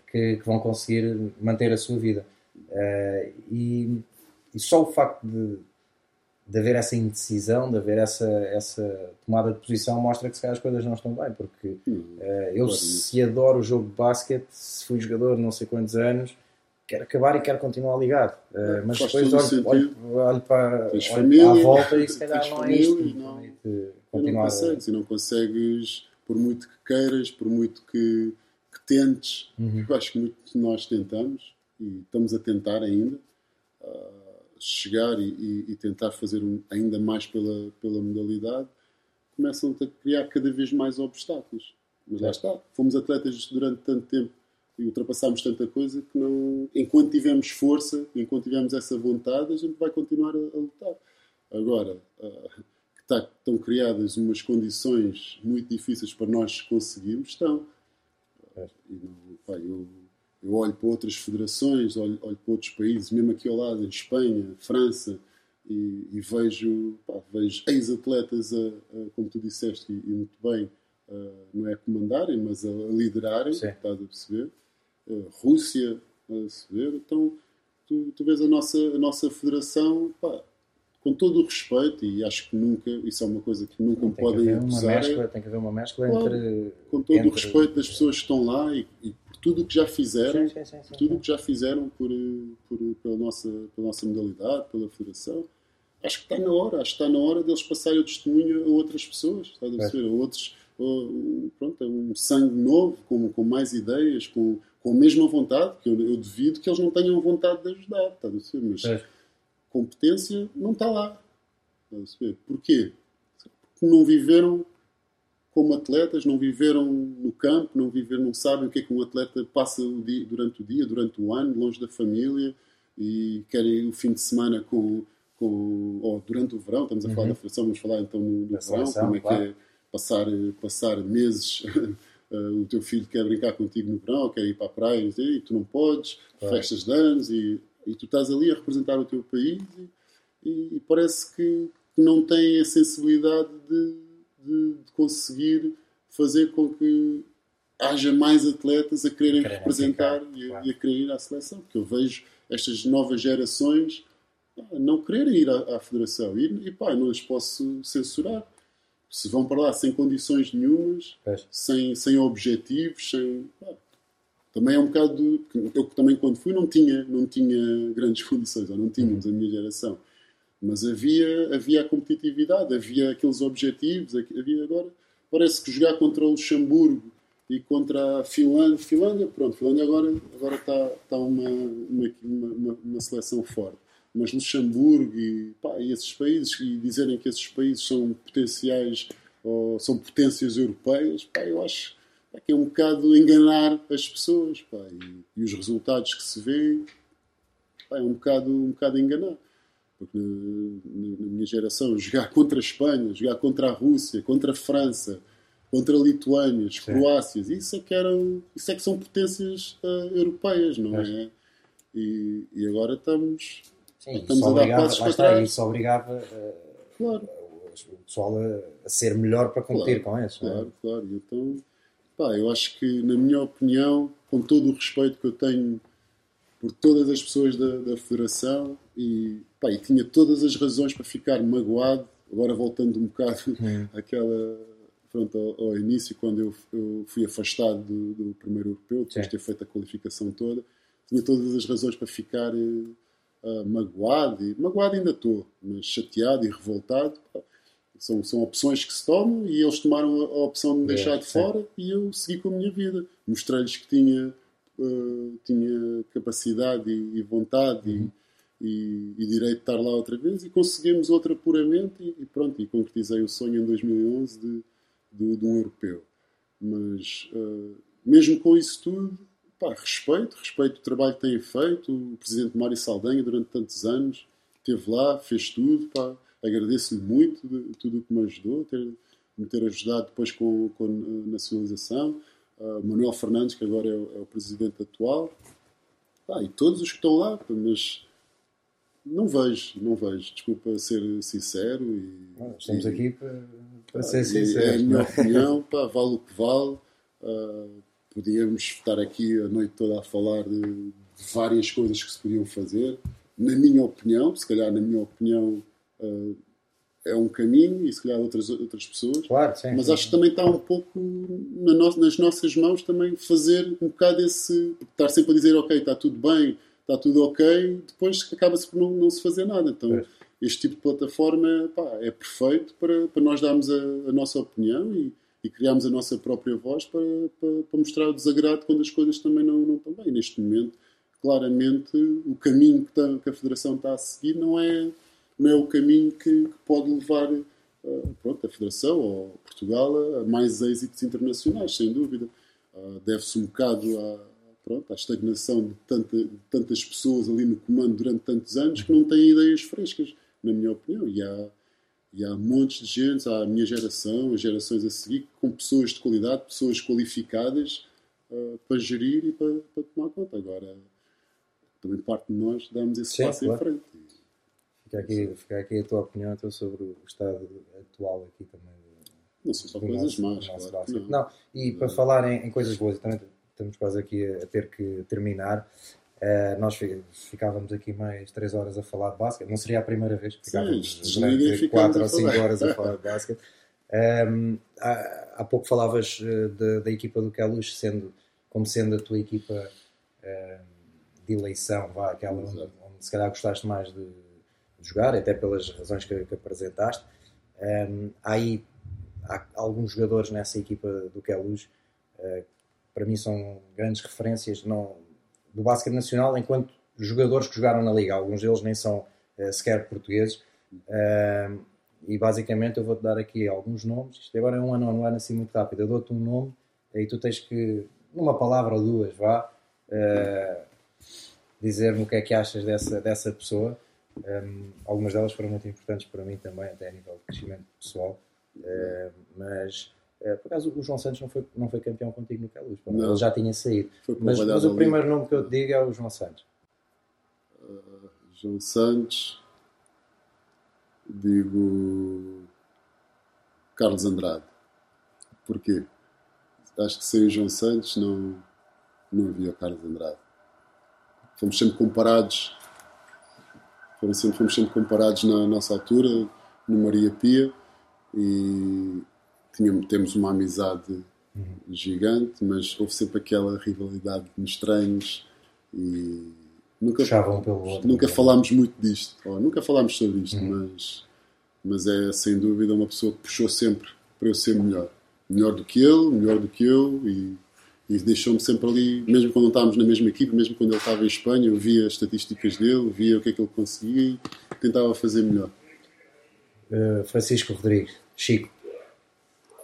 que, que, vão conseguir manter a sua vida. Uh, e, e, só o facto de, de haver essa indecisão, de haver essa, essa tomada de posição, mostra que se calhar as coisas não estão bem. Porque uh, eu, se adoro o jogo de basquete, se fui jogador não sei quantos anos, quero acabar e quero continuar ligado. Uh, mas depois olho, olho, olho, para olho família, à volta e se <laughs> calhar não é isto. Não, não, continuar não consegues, a... e não consegues por muito que queiras, por muito que, que tentes, uhum. eu acho que muito nós tentamos e estamos a tentar ainda uh, chegar e, e, e, tentar fazer um, ainda mais pela, pela modalidade, começam a criar cada vez mais obstáculos. Mas lá está, fomos atletas durante tanto tempo e ultrapassámos tanta coisa que não, enquanto tivermos força, enquanto tivermos essa vontade, a gente vai continuar a, a lutar. Agora, uh, estão criadas umas condições muito difíceis para nós conseguirmos, estão. E, pá, eu, eu, olho para outras federações, olho, olho, para outros países, mesmo aqui ao lado, em Espanha, França, e, e vejo, vejo ex-atletas, a, a, como tu disseste, e, e muito bem, a, não é a comandarem, mas a, liderarem, Sim. estás a perceber? Rússia, a perceber? Então, tu, tu vês a nossa, a nossa federação, pá, com todo o respeito, e acho que nunca, isso é uma coisa que nunca me podem acusar. É, tem que haver uma mescla claro, entre. Com todo entre... o respeito das pessoas que estão lá e, e por tudo o que já fizeram, sim, sim, sim, tudo o que já fizeram por, por, pela, nossa, pela nossa modalidade, pela federação. Acho que está na hora, acho que está na hora deles passarem o testemunho a outras pessoas, está a, é. a outros, pronto, um sangue novo, com, com mais ideias, com, com a mesma vontade, que eu, eu devido que eles não tenham vontade de ajudar, está a ver? Mas é. Competência não está lá. Ver? Porquê? Porque não viveram como atletas, não viveram no campo, não viveram, não sabem o que é que um atleta passa o dia, durante o dia, durante o ano, longe da família e querem o fim de semana com, com ou durante o verão, estamos a falar uhum. da federação, vamos falar então no, verão, seleção, como é claro. que é passar, passar meses uh, <laughs> o teu filho quer brincar contigo no verão, quer ir para a praia e tu não podes, claro. festas de anos e, e, tu estás ali a representar o teu país e, e, parece que não tem a sensibilidade de, de, de, conseguir fazer com que haja mais atletas a quererem, quererem representar e, claro. e, a querer ir à seleção, porque eu vejo estas novas gerações não quererem ir à, à federação e, e pá, não as posso censurar se vão para lá sem condições nenhumas, sem, sem objetivos, sem. Também é um bocado. Eu também, quando fui, não tinha, não tinha grandes <laughs> condições, ou não tínhamos uhum. a minha geração. Mas havia, havia a competitividade, havia aqueles objetivos, havia agora. Parece que jogar contra o Luxemburgo e contra a Finlândia. Finlândia, pronto, Finlândia agora, agora está, está uma, uma, uma, uma seleção forte mas Luxemburgo e, pá, e esses países, e dizerem que esses países são potenciais ou são potências europeias, pá, eu acho é um bocado enganar as pessoas pá, e, e, os resultados que se vê pá, é um bocado, um bocado enganar. Porque na, na, minha geração, jogar contra a Espanha, jogar contra a Rússia, contra a França, contra a Lituânia, as Croácias, isso é que, eram, isso é que são potências uh, europeias, não é? é? E, e agora estamos Sim, Estamos a dar passos para trás. Isso obrigava uh, claro. o pessoal a, a, ser melhor para competir claro, com isso. É? Claro, é? claro. Então, pá, eu acho que, na minha opinião, com todo o respeito que eu tenho por todas as pessoas da, da Federação, e, pá, e tinha todas as razões para ficar magoado, agora voltando um bocado <laughs> àquela pronto, ao, ao, início, quando eu, eu fui afastado do, do, primeiro europeu, depois de ter feito a qualificação toda, tinha todas as razões para ficar uh, magoado, e, magoado ainda estou, mas chateado e revoltado. São, são opções que se tomam e eles tomaram a, opção de me deixar é, de fora sim. e eu segui com a minha vida. Mostrei-lhes que tinha, uh, tinha capacidade e, e vontade uhum. e, e, direito de estar lá outra vez e conseguimos outro apuramento e, e pronto, e concretizei o sonho em 2011 de, de, de um europeu. Mas uh, mesmo com isso tudo, pá, respeito, respeito o trabalho que têm feito. O presidente Mário Saldanha, durante tantos anos, esteve lá, fez tudo. Pá, agradeço-lhe muito de, tudo o que me ajudou, ter, me ter ajudado depois com, com a nacionalização. Uh, Manuel Fernandes, que agora é o, é o presidente atual. Pá, e todos os que estão lá, mas não vejo, não vejo. Desculpa ser sincero. E, ah, Estamos e, aqui para, para ser sinceros. É a minha opinião, pá, <laughs> vale o que vale. Uh, podíamos estar aqui a noite toda a falar de, de, várias coisas que se podiam fazer. Na minha opinião, se calhar na minha opinião uh, é um caminho e se calhar outras, outras pessoas. Claro, sim, Mas sim. acho que também está um pouco na no, nas nossas mãos também fazer um bocado esse. Estar sempre a dizer, ok, está tudo bem, está tudo ok, depois acaba-se por não, não, se fazer nada. Então, este tipo de plataforma pá, é perfeito para, para nós darmos a, a nossa opinião e e criámos a nossa própria voz para, para, para, mostrar o desagrado quando as coisas também não, não estão bem. Neste momento, claramente, o caminho que, está, que, a Federação está a seguir não é, não é o caminho que, pode levar uh, pronto, a Federação ou Portugal a, mais êxitos internacionais, sem dúvida. Uh, Deve-se um bocado à, pronto, à estagnação de, tanta, de, tantas pessoas ali no comando durante tantos anos que não têm ideias frescas, na minha opinião. E há e há montes de gente, há a minha geração, as gerações a seguir, com pessoas de qualidade, pessoas qualificadas uh, para gerir e para, para, tomar conta. Agora, também parte de nós damos esse Sim, passo claro. em frente. Fica aqui, fica aqui a tua opinião então, sobre o estado atual aqui também. Não são só coisas más, claro. Não. não. e para falar em, em, coisas boas, também estamos quase aqui a, a ter que terminar. Uh, nós ficávamos aqui mais 3 horas a falar de basquete. Não seria a primeira vez que ficávamos Sim, durante 4 ou 5 horas a falar de basquete. Um, há, há, pouco falavas de, da equipa do Queluz sendo, como sendo a tua equipa uh, de eleição, vá, aquela onde, onde, se calhar gostaste mais de, jogar, até pelas razões que, que apresentaste. Um, há aí há alguns jogadores nessa equipa do Queluz uh, para mim são grandes referências não, do basquete nacional enquanto jogadores que jogaram na liga. Alguns deles nem são uh, sequer portugueses. E basicamente eu vou-te dar aqui alguns nomes. Isto agora é um ano, um ano assim muito rápido. Eu dou-te um nome e tu tens que, numa palavra ou duas, vá, uh, dizer-me o que é que achas dessa, dessa pessoa. Um, algumas delas foram muito importantes para mim também, até a nível de crescimento pessoal. Uh, mas uh, por acaso o João Santos não foi, não foi campeão contigo no ele já tinha saído. Mas, mas o primeiro nome que eu te digo é o João Santos. Uh, João Santos, digo Carlos Andrade. Porquê? Acho que sem o João Santos não, não havia o Carlos Andrade. Fomos sempre comparados, fomos sempre, fomos sempre comparados na nossa altura, no Maria Pia, e tínhamos, temos uma amizade uhum. gigante, mas houve sempre aquela rivalidade nos treinos e nunca, outro. Nunca falámos muito disto, oh, nunca falámos sobre isto, uhum. mas, mas é sem dúvida uma pessoa que puxou sempre para eu ser melhor. Melhor do que ele, melhor do que eu e, e deixou-me sempre ali, mesmo quando não estávamos na mesma equipe, mesmo quando ele estava em Espanha, eu via as estatísticas dele, via o que é que ele conseguia e tentava fazer melhor. Uh, Francisco Rodrigues, Chico.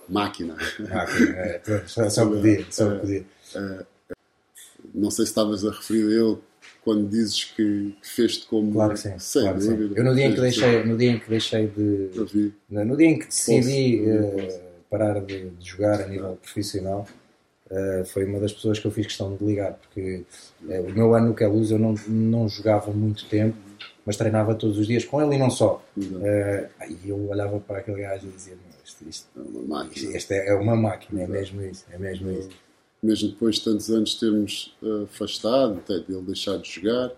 Máquina. Máquina, é, <laughs> pronto, só podia, só podia. É, é, não sei se estavas a referir a ele quando dizes que, que fez-te como. Claro que sim. Sei, claro que sim. Eu no dia, em que deixei, no dia em que deixei de. No dia em que decidi uh, parar de, de, jogar a nível profissional, uh, foi uma das pessoas que eu fiz questão de ligar, porque uh, o meu ano no Queluz eu não, não jogava muito tempo, mas treinava todos os dias com ele e não só. e eu olhava para aquele gajo e dizia: isto, isto, é uma máquina. Isto é, é uma máquina, é mesmo isso. É mesmo isso mesmo depois de tantos anos termos uh, afastado, até dele deixar de jogar,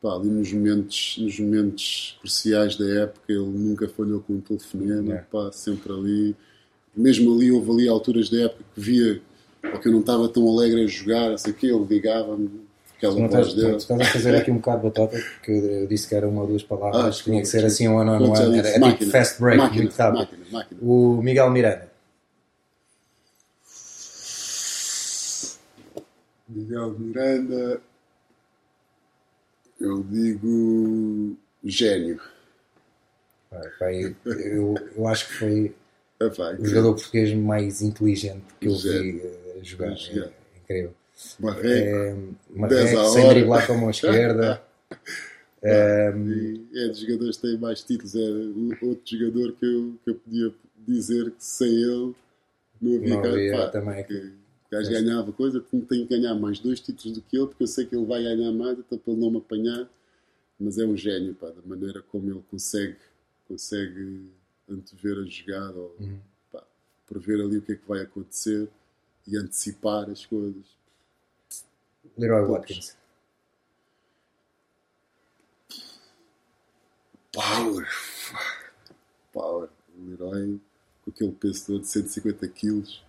pá, ali nos momentos, nos momentos cruciais da época ele nunca falhou com um telefonema, é. pá, sempre ali. Mesmo ali, houve ali alturas da época que via ou que eu não estava tão alegre a jogar, sei que ele ligava-me aquela tu voz dele. Estás a fazer aqui um bocado de batota, porque eu disse que era uma ou duas palavras, ah, tinha que ser assim um ano, um ano, era, tipo fast break, máquina, muito rápido. Máquina, máquina. O Miguel Miranda. Miguel Miranda, eu digo gênio. Pai, eu, eu acho que foi é, o jogador português mais inteligente que eu vi jogar. É, incrível. Marreco, é, Marreco sem driblar com a mão esquerda. é, é dos jogadores que têm mais títulos. É outro jogador que eu, que eu podia dizer que sem ele não havia, não havia pá, também. Que, o gajo ganhava coisa, tenho que ganhar mais dois títulos do que ele, porque eu sei que ele vai ganhar mais, até para ele não me apanhar. Mas é um gênio, pá, da maneira como ele consegue, consegue antever a jogada, ou uhum. pá, prever ali o que é que vai acontecer e antecipar as coisas. Leroy Watkins. Power! Power. Leroy com aquele peso todo de 150 quilos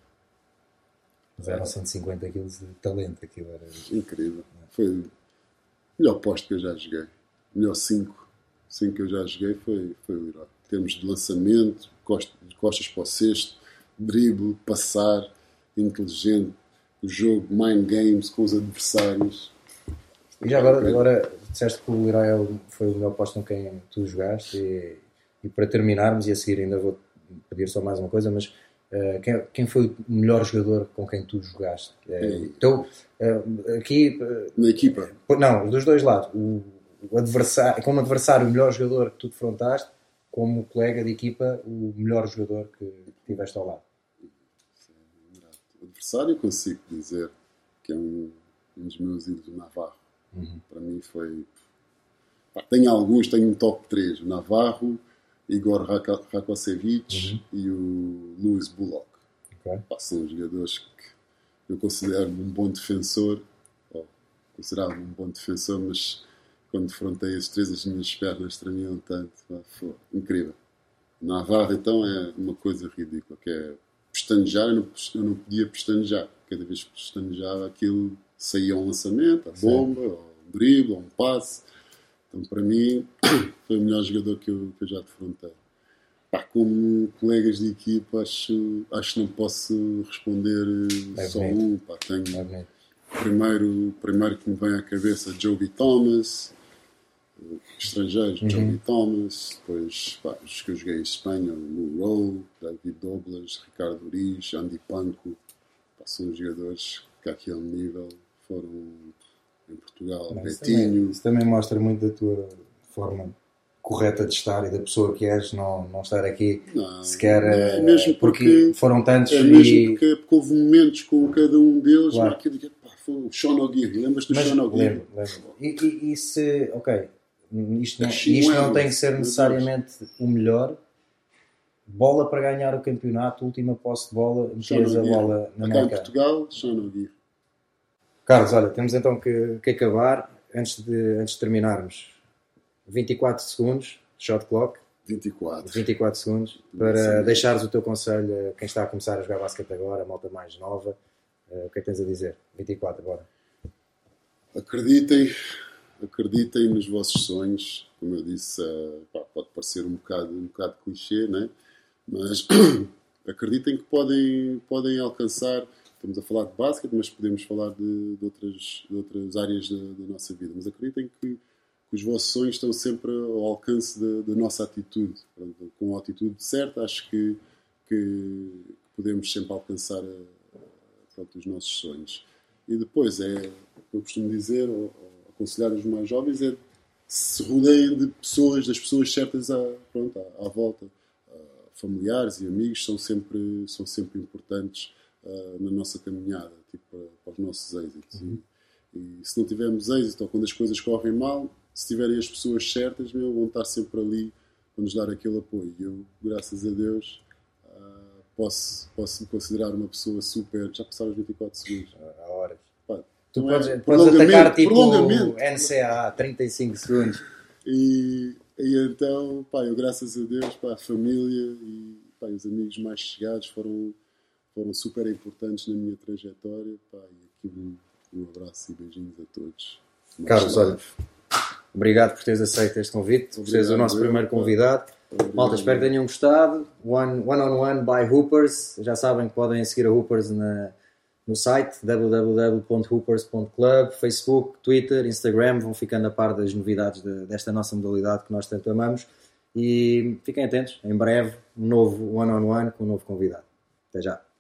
mas eram 150 kg de talento, aquilo era. Incrível. Foi o melhor posto que eu já joguei. O melhor 5 5 que eu já joguei foi, foi o Leroy. Em termos de lançamento, costas, costas para o cesto, drible, passar, inteligente, o jogo, mind games com os adversários. E já agora, agora disseste que o Leroy é foi o melhor posto com quem tu jogaste e, e para terminarmos e a seguir ainda vou pedir só mais uma coisa, mas Uh, quem, quem, foi o melhor jogador com quem tu jogaste? Uh, então, uh, aqui. Na equipa? Não, dos dois lados. O, o, adversário, como adversário, o melhor jogador que tu defrontaste, como colega de equipa, o melhor jogador que tiveste ao lado. Adversário, consigo dizer que é um, um dos meus ídolos, Navarro. Uhum. Para mim foi. Tenho alguns, tenho um top 3. O Navarro Igor Rakosevic uhum. e o Luis Bullock. Okay. são jogadores que eu considero um bom defensor. Considerava um bom defensor, mas quando defrontei esses três, as minhas pernas tremiam tanto. Foi incrível. Na Navarra, então, é uma coisa ridícula, que é pestanejar, eu não, eu não podia pestanejar. Cada vez que pestanejava, aquilo saía um lançamento, a bomba, ou um drible, ou um passe. Então, para mim, <coughs> foi o melhor jogador que eu, que eu já defrontei. Pá, como colegas de equipa, acho, acho que não posso responder é só um. Pá, tenho é primeiro, primeiro que me vem à cabeça Joby Thomas, estrangeiros, uhum. Joby Thomas, depois pá, os que eu joguei em Espanha, Lou Rowe, David Douglas, Ricardo Uriz, Andy Panko, pá, são jogadores que àquele nível foram em Portugal, Mas Betinho. Também, isso também mostra muito da tua forma correta de estar e da pessoa que és, não, não estar aqui não, sequer. É eh, mesmo porque, porque, foram tantos. É mesmo e... porque, porque, houve momentos com cada um deles, claro. que pá, foi o Sean O'Geary, lembras-te do Sean O'Geary? Lembro, lembro. E, e, e, se, ok, isto não, isto não tem que ser necessariamente o melhor. Bola para ganhar o campeonato, última posse de bola, metias a bola na em Portugal, Sean O'Geary. Carlos, olha, temos então que, que acabar antes de, antes de terminarmos 24 segundos, shot clock. 24. 24 segundos para Sim. deixares o teu conselho a quem está a começar a jogar basquete agora, a malta mais nova. Uh, o que é que tens a dizer? 24 agora. Acreditem, acreditem nos vossos sonhos. Como eu disse, uh, pá, pode parecer um bocado, um bocado clichê, né? mas <clears throat> acreditem que podem, podem alcançar. Estamos a falar de basquete, mas podemos falar de, de outras, de outras áreas da, da nossa vida. Mas acreditem que que os vossos sonhos estão sempre ao alcance da, nossa atitude. Pronto, com a atitude certa, acho que, que podemos sempre alcançar eh, pronto, os nossos sonhos. E depois é, eu costumo dizer, ou aconselhar os mais jovens, é se rodeiem de pessoas, das pessoas certas à, pronto, à, à volta. Uh, familiares e amigos são sempre, são sempre importantes uh, na nossa caminhada, tipo, para, para os nossos êxitos. Uhum. E, e se não tivermos êxito ou quando as coisas correm mal, se tiverem as pessoas certas, meu, vão estar sempre ali para nos dar aquele apoio. E eu, graças a Deus, uh, posso, posso me considerar uma pessoa super. Já passaram os 24 segundos. Há horas. Pá, tu podes, é, podes atacar tipo NCA 35 segundos. E, e então, pá, eu, graças a Deus, pá, a família e pá, os amigos mais chegados foram, foram super importantes na minha trajetória. Pá, e aqui um, um abraço e beijinhos a todos. Carlos, olha, Obrigado por teres aceito este convite, por seres o nosso primeiro convidado. Malta, espero que tenham gostado. One, one on One by Hoopers. Já sabem que podem seguir a Hoopers na, no site www.hoopers.club, Facebook, Twitter, Instagram. Vão ficando a par das novidades de, desta nossa modalidade que nós tanto amamos. E fiquem atentos, em breve, um novo One on One com um novo convidado. Até já.